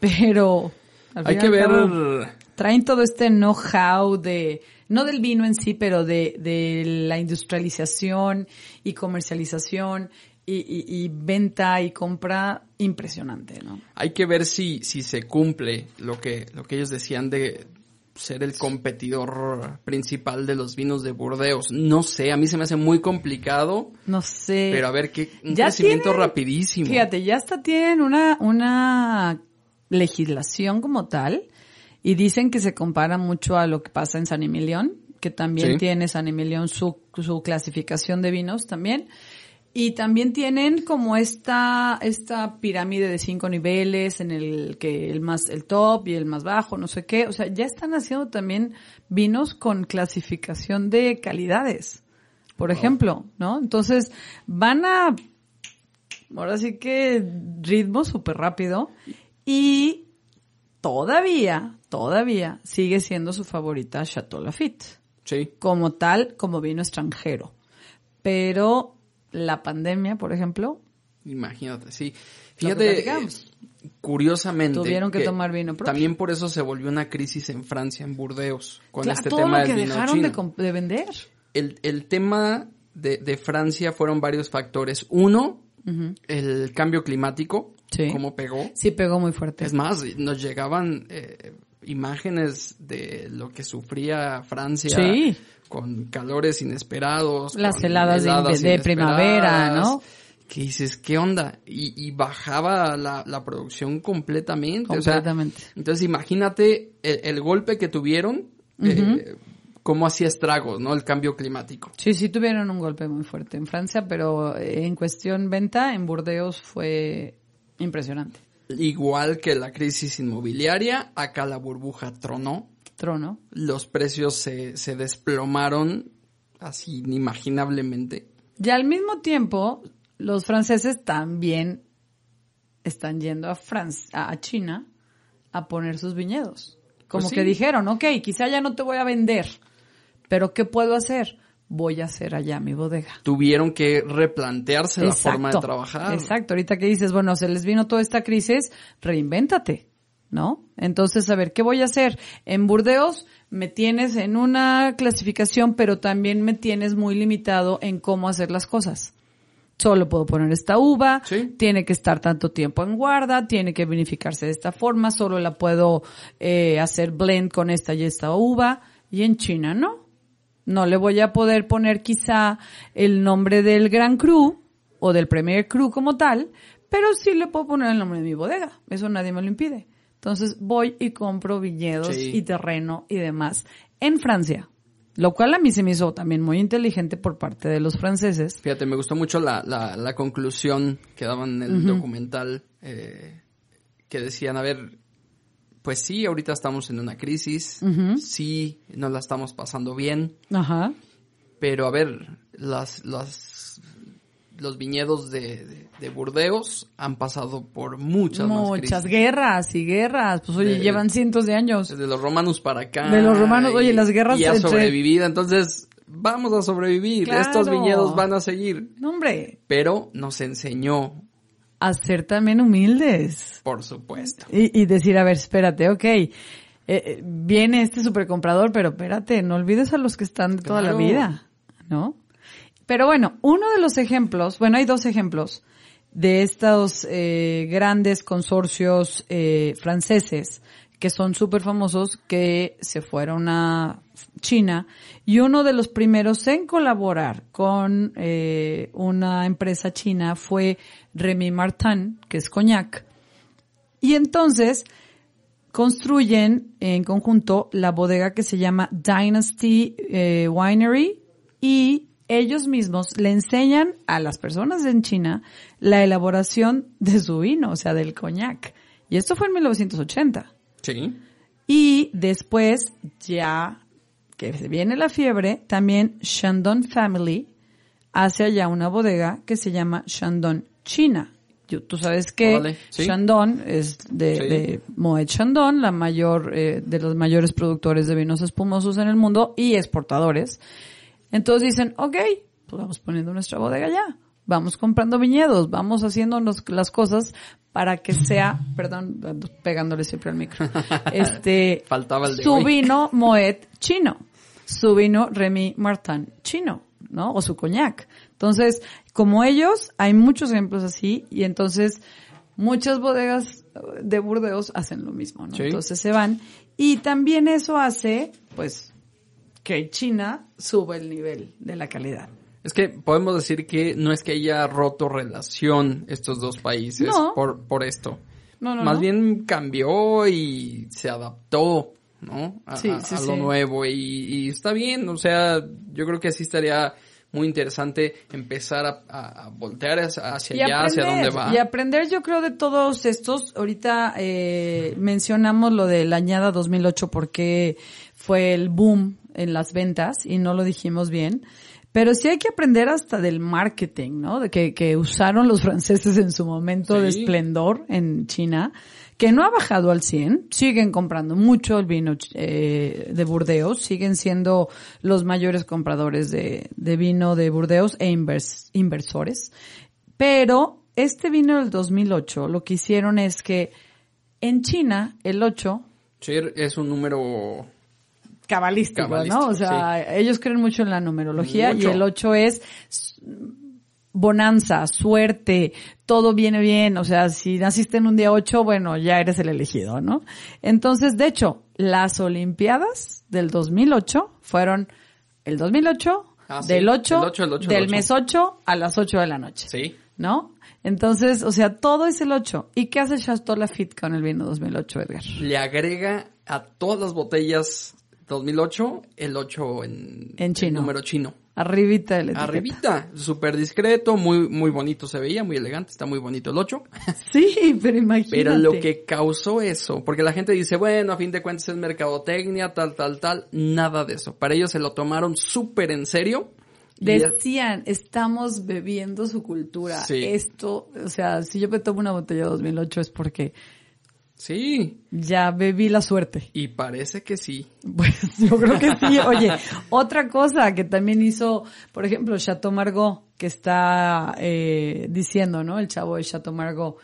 Pero al Hay que ver... cabo, traen todo este know-how de, no del vino en sí, pero de, de la industrialización y comercialización y, y- y venta y compra impresionante, ¿no? Hay que ver si, si se cumple lo que, lo que ellos decían de ser el competidor principal de los vinos de Burdeos. No sé, a mí se me hace muy complicado, No sé. pero a ver qué, un Ya crecimiento tienen- rapidísimo. Fíjate, ya hasta tienen una, una legislación como tal y dicen que se compara mucho a lo que pasa en San Emilión, que también Sí. tiene San Emilión su, su clasificación de vinos también. Y también tienen como esta, esta pirámide de cinco niveles en el que el más, el top y el más bajo, no sé qué. O sea, ya están haciendo también vinos con clasificación de calidades. Por ejemplo, ¿no? Entonces, van a ahora sí que ritmo súper rápido y todavía, todavía sigue siendo su favorita Chateau Lafite, Sí. como tal, como vino extranjero. Pero la pandemia, por ejemplo, Imagínate, sí. Fíjate, curiosamente. Tuvieron que tomar vino propio. También por eso se volvió una crisis en Francia, en Burdeos, con claro, este todo tema lo que del vino dejaron chino. de, de vender. El, el tema de, de Francia fueron varios factores. Uno, el cambio climático, Sí. cómo pegó. Sí, pegó muy fuerte. Es más, nos llegaban eh, imágenes de lo que sufría Francia Sí. Con calores inesperados. Las heladas de- primavera, ¿no? Que dices, ¿qué onda? Y, y bajaba la, la producción completamente. o sea, Completamente. entonces imagínate el, el golpe que tuvieron, eh, cómo hacía estragos, ¿no? El cambio climático. Sí, sí tuvieron un golpe muy fuerte en Francia, pero eh, en cuestión venta, en Burdeos fue impresionante. Igual que la crisis inmobiliaria, acá la burbuja tronó. Trono. los precios se, se desplomaron así inimaginablemente. Y al mismo tiempo, los franceses también están yendo a Francia, a China a poner sus viñedos. Como Pues sí. que dijeron, ok, quizá ya no te voy a vender, pero ¿qué puedo hacer? Voy a hacer allá mi bodega. Tuvieron que replantearse la forma de trabajar. Exacto. Ahorita que dices, bueno, se les vino toda esta crisis, reinvéntate, ¿no? Entonces, a ver, ¿qué voy a hacer? En Burdeos me tienes en una clasificación, pero también me tienes muy limitado en cómo hacer las cosas. Solo puedo poner esta uva, Sí. tiene que estar tanto tiempo en guarda, tiene que vinificarse de esta forma, solo la puedo eh, hacer blend con esta y esta uva. Y en China no. No le voy a poder poner quizá el nombre del Gran Cru o del Premier Cru como tal, pero sí le puedo poner el nombre de mi bodega. Eso nadie me lo impide. Entonces voy y compro viñedos Sí. y terreno y demás en Francia. Lo cual a mí se me hizo también muy inteligente por parte de los franceses. Fíjate, me gustó mucho la, la, la conclusión que daban en el documental, eh, que decían, a ver, pues sí, ahorita estamos en una crisis, sí, nos la estamos pasando bien, Ajá. pero a ver, las, las, los viñedos de, de, de Burdeos han pasado por muchas, Muchas guerras y guerras. Pues oye, De- llevan cientos de años. Desde los romanos para acá. De los romanos, y- oye, las guerras Y ha entre- sobrevivido, entonces vamos a sobrevivir. Claro. Estos viñedos van a seguir. No, hombre, Pero nos enseñó, a ser también humildes. por supuesto. Y, y decir, a ver, espérate, ok. eh, eh, viene este supercomprador, pero espérate, no olvides a los que están de toda la vida, ¿no? Pero bueno, uno de los ejemplos, bueno, hay dos ejemplos de estos eh, grandes consorcios eh, franceses que son súper famosos que se fueron a China y uno de los primeros en colaborar con eh, una empresa china fue Remy Martin, que es Cognac. Y entonces construyen en conjunto la bodega que se llama Dynasty eh, Winery y ellos mismos le enseñan a las personas en China la elaboración de su vino, o sea, del coñac. Y esto fue en 1980. Sí. Y después, ya que se viene la fiebre, también Shandong Family hace allá una bodega que se llama Shandong China. Yo- Tú sabes que Órale, sí. Shandong es de, Sí. de Moet Chandon, la mayor, eh, de los mayores productores de vinos espumosos en el mundo y exportadores. Entonces dicen, ok, pues vamos poniendo nuestra bodega allá. Vamos comprando viñedos, vamos haciendo las cosas para que sea, perdón, pegándole siempre al micro, este, Faltaba el de su hoy. vino Moet chino, su vino Remy Martin chino, ¿no? O su coñac. Entonces, como ellos, hay muchos ejemplos así y entonces muchas bodegas de Burdeos hacen lo mismo, ¿no? Sí. Entonces se van y también eso hace, pues, que China suba el nivel de la calidad. Es que podemos decir que no es que haya roto relación estos dos países No. por, por esto. No, no, Más bien cambió y se adaptó, ¿no? A, Sí, sí, a lo sí. nuevo y, y está bien, o sea, yo creo que sí estaría muy interesante empezar a, a- a voltear hacia Y allá, hacia dónde va. Y aprender, yo creo, de todos estos. Ahorita eh, mencionamos lo de la añada 2008 porque fue el boom en las ventas y no lo dijimos bien. Pero sí hay que aprender hasta del marketing, ¿no? De que, que usaron los franceses en su momento de esplendor en China, que no ha bajado al 100, siguen comprando mucho el vino eh, de Burdeos, siguen siendo los mayores compradores de, de vino de Burdeos e invers- inversores. Pero este vino del 2008, lo que hicieron es que en China, el 8, Sí, es un número cabalístico, Cabalístico, ¿no? O sea, ellos creen mucho en la numerología Mucho. y el 8 es bonanza, suerte, todo viene bien, o sea, si naciste en un día 8, bueno, ya eres el elegido, ¿no? Entonces, de hecho, las Olimpiadas del 2008 fueron el 2008, Ah, sí. del 8, El 8, el 8, el del 8. mes 8 a las 8 de la noche. Sí. ¿No? Entonces, o sea, todo es el 8. ¿Y qué hace Chateau Lafite con el vino 2008, Edgar? Le agrega a todas las botellas 2008 el 8 en, En chino. el número chino. Arribita etiqueta. Arribita, súper discreto, muy muy bonito se veía, muy elegante, está muy bonito el 8. Sí, pero imagínate. Pero lo que causó eso, porque la gente dice, bueno, a fin de cuentas es mercadotecnia, tal, tal, tal, nada de eso. Para ellos se lo tomaron súper en serio. Decían, estamos bebiendo su cultura. Sí. Esto, o sea, si yo me tomo una botella de 2008 es porque Sí, ya bebí la suerte. y parece que sí. Pues yo creo que sí. Oye, otra cosa que también hizo, por ejemplo, Chateau Margaux, que está eh, diciendo, ¿no? El chavo de Chateau Margaux.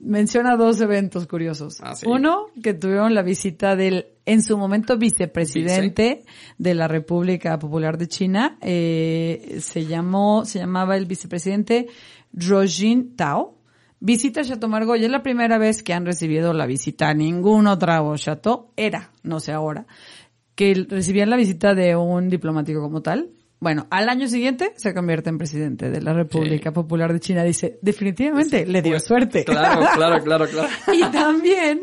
Menciona dos eventos curiosos. Ah, sí. Uno, que tuvieron la visita del, en su momento, vicepresidente de la República Popular de China. Eh, se llamó, se llamaba el vicepresidente Rojin Tao. Visita a Chateau Margaux y es la primera vez que han recibido la visita a ningún otro chateau. Era, no sé ahora, que recibían la visita de un diplomático como tal. Bueno, al año siguiente se convierte en presidente de la República Sí. Popular de China. Dice, definitivamente le dio Pues, suerte. Claro, claro, claro, claro. y también,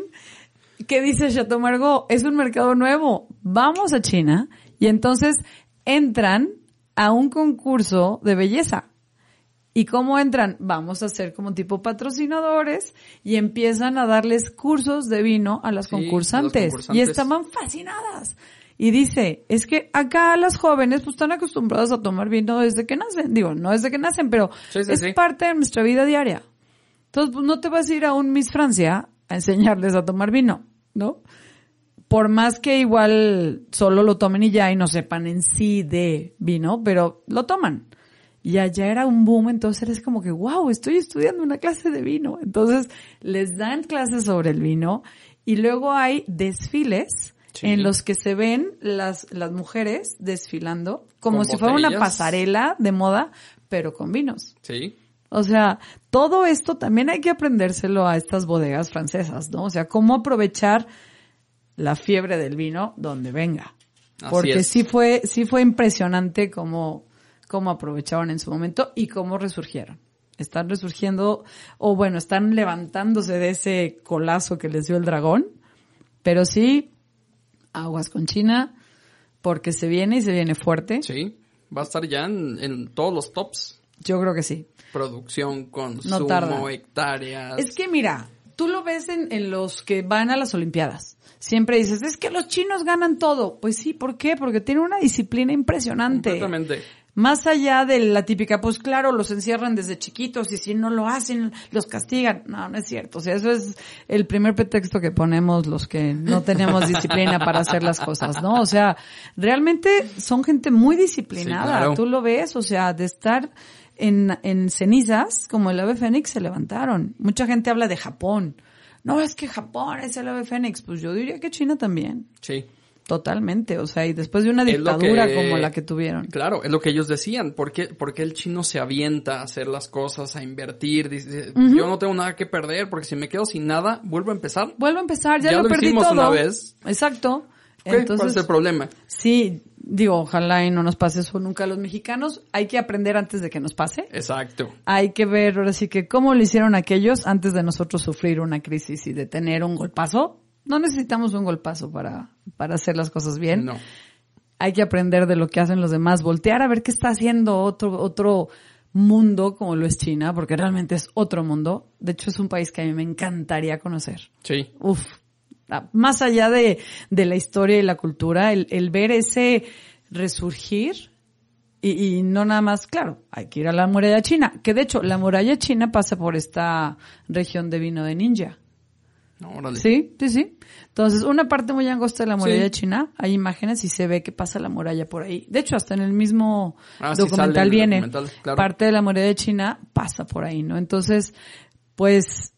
¿qué dice Chateau Margaux? Es un mercado nuevo. Vamos a China y entonces entran a un concurso de belleza. ¿Y cómo entran? Vamos a ser como tipo patrocinadores y empiezan a darles cursos de vino a las Sí, a los concursantes. Y estaban fascinadas. Y dice, es que acá las jóvenes pues están acostumbradas a tomar vino desde que nacen. Digo, no desde que nacen, pero Sí, sí, es parte de nuestra vida diaria. Entonces, pues no te vas a ir a un Miss Francia a enseñarles a tomar vino, ¿no? Por más que igual solo lo tomen y ya y no sepan en sí de vino, pero lo toman. Y allá era un boom, entonces eres como que, wow, estoy estudiando una clase de vino. Entonces les dan clases sobre el vino y luego hay desfiles Sí. en los que se ven las, las mujeres desfilando como si fuera una pasarela de moda, pero con vinos. Sí. O sea, todo esto también hay que aprendérselo a estas bodegas francesas, ¿no? O sea, cómo aprovechar la fiebre del vino donde venga. Así Porque es. sí fue, sí fue impresionante cómo, cómo aprovecharon en su momento y cómo resurgieron. Están resurgiendo, o bueno, están levantándose de ese colazo que les dio el dragón. Pero sí, aguas con China, porque se viene y se viene fuerte. Sí. Va a estar ya en, en todos los tops. Yo creo que sí. Producción, consumo, tarda. hectáreas. Es que mira, tú lo ves en, en los que van a las Olimpiadas. Siempre dices, es que los chinos ganan todo. Pues sí, ¿por qué? Porque tienen una disciplina impresionante. Completamente. Más allá de la típica, pues claro, los encierran desde chiquitos y si no lo hacen, los castigan. No, no es cierto. O sea, eso es el primer pretexto que ponemos los que no tenemos disciplina para hacer las cosas, ¿no? O sea, realmente son gente muy disciplinada. Sí, claro. Tú lo ves, o sea, de estar en, en cenizas, como el ave fénix, se levantaron. Mucha gente habla de Japón. No, es que Japón es el ave fénix. Pues yo diría que China también. Sí. Totalmente, o sea, y después de una dictadura que- como la que tuvieron. Claro, es lo que ellos decían. ¿Por qué, por qué el chino se avienta a hacer las cosas, a invertir? Dice, yo no tengo nada que perder porque si me quedo sin nada, vuelvo a empezar. Vuelvo a empezar, ya, Ya lo, lo perdí hicimos todo. una vez. Exacto. ¿Qué? ¿Cuál Entonces, es el problema? sí, digo, ojalá y no nos pase eso nunca a los mexicanos. Hay que aprender antes de que nos pase. Exacto. Hay que ver ahora sí que cómo lo hicieron aquellos antes de nosotros sufrir una crisis y de tener un golpazo. No necesitamos un golpazo para, para hacer las cosas bien. No. hay que aprender de lo que hacen los demás, voltear a ver qué está haciendo otro, otro mundo como lo es China, porque realmente es otro mundo. De hecho, es un país que a mí me encantaría conocer. Sí. Uf, más allá de, de la historia y la cultura, el, el ver ese resurgir y, y no nada más, claro, hay que ir a la muralla china, que de hecho la muralla china pasa por esta región de vino de ninja. Órale. Sí, sí, sí. Entonces, una parte muy angosta de la muralla Sí. china, hay imágenes y se ve que pasa la muralla por ahí. De hecho, hasta en el mismo Ah, documental viene. documental, claro. Parte de la muralla china pasa por ahí, ¿no? Entonces, pues,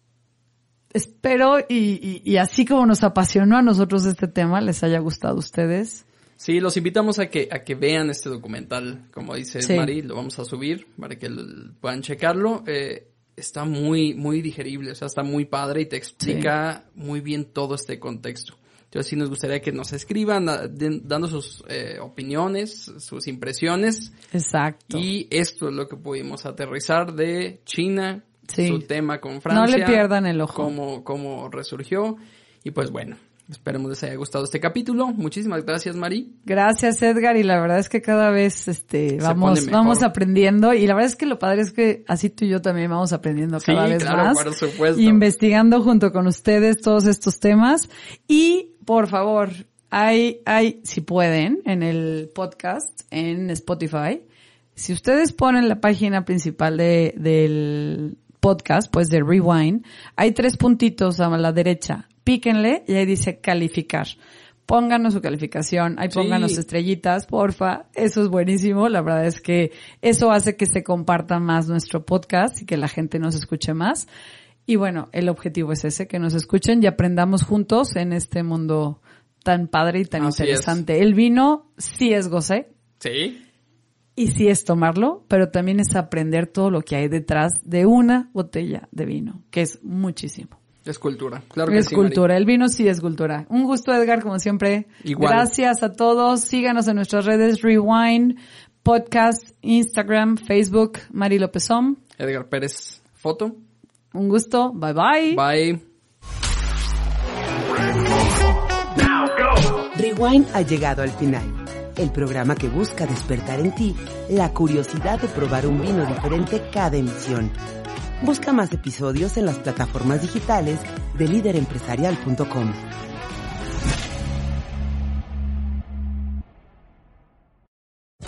espero y, y, y así como nos apasionó a nosotros este tema, les haya gustado a ustedes. Sí, los invitamos a que, a que vean este documental. Como dice Sí. Mari, lo vamos a subir para que lo- puedan checarlo. Eh, está muy, muy digerible, o sea, está muy padre y te explica muy bien todo este contexto. Entonces sí nos gustaría que nos escriban a- den- dando sus eh, opiniones, sus impresiones. Exacto. Y esto es lo que pudimos aterrizar de China, Sí. su tema con No Francia. le pierdan el ojo. Cómo, cómo resurgió. Y pues bueno, esperemos les haya gustado este capítulo. Muchísimas gracias, Mari. Gracias Edgar y la verdad es que cada vez este vamos vamos aprendiendo y la verdad es que lo padre es que así tú y yo también vamos aprendiendo Sí, cada vez claro, más por supuesto. investigando junto con ustedes todos estos temas y por favor hay hay si pueden en el podcast en Spotify si ustedes ponen la página principal de del podcast pues de Rewind hay tres puntitos a la derecha píquenle y ahí dice calificar pónganos su calificación, ahí Sí. pónganos estrellitas, porfa, eso es buenísimo, la verdad es que eso hace que se comparta más nuestro podcast y que la gente nos escuche más. Y bueno, el objetivo es ese, que nos escuchen y aprendamos juntos en este mundo tan padre y tan Así interesante. El vino sí es goce Sí. y sí es tomarlo, pero también es aprender todo lo que hay detrás de una botella de vino, que es muchísimo. Es cultura. Claro que Es sí, Mari. cultura, el vino sí es cultura. Un gusto, Edgar, como siempre. Igual. Gracias a todos. Síganos en nuestras redes Rewind, Podcast, Instagram, Facebook, Mari Lópezón. Edgar Pérez, foto. Un gusto. Bye bye. Bye. Rewind ha llegado al final. El programa que busca despertar en ti la curiosidad de probar un vino diferente cada emisión. Busca más episodios en las plataformas digitales de líderempresarial.com.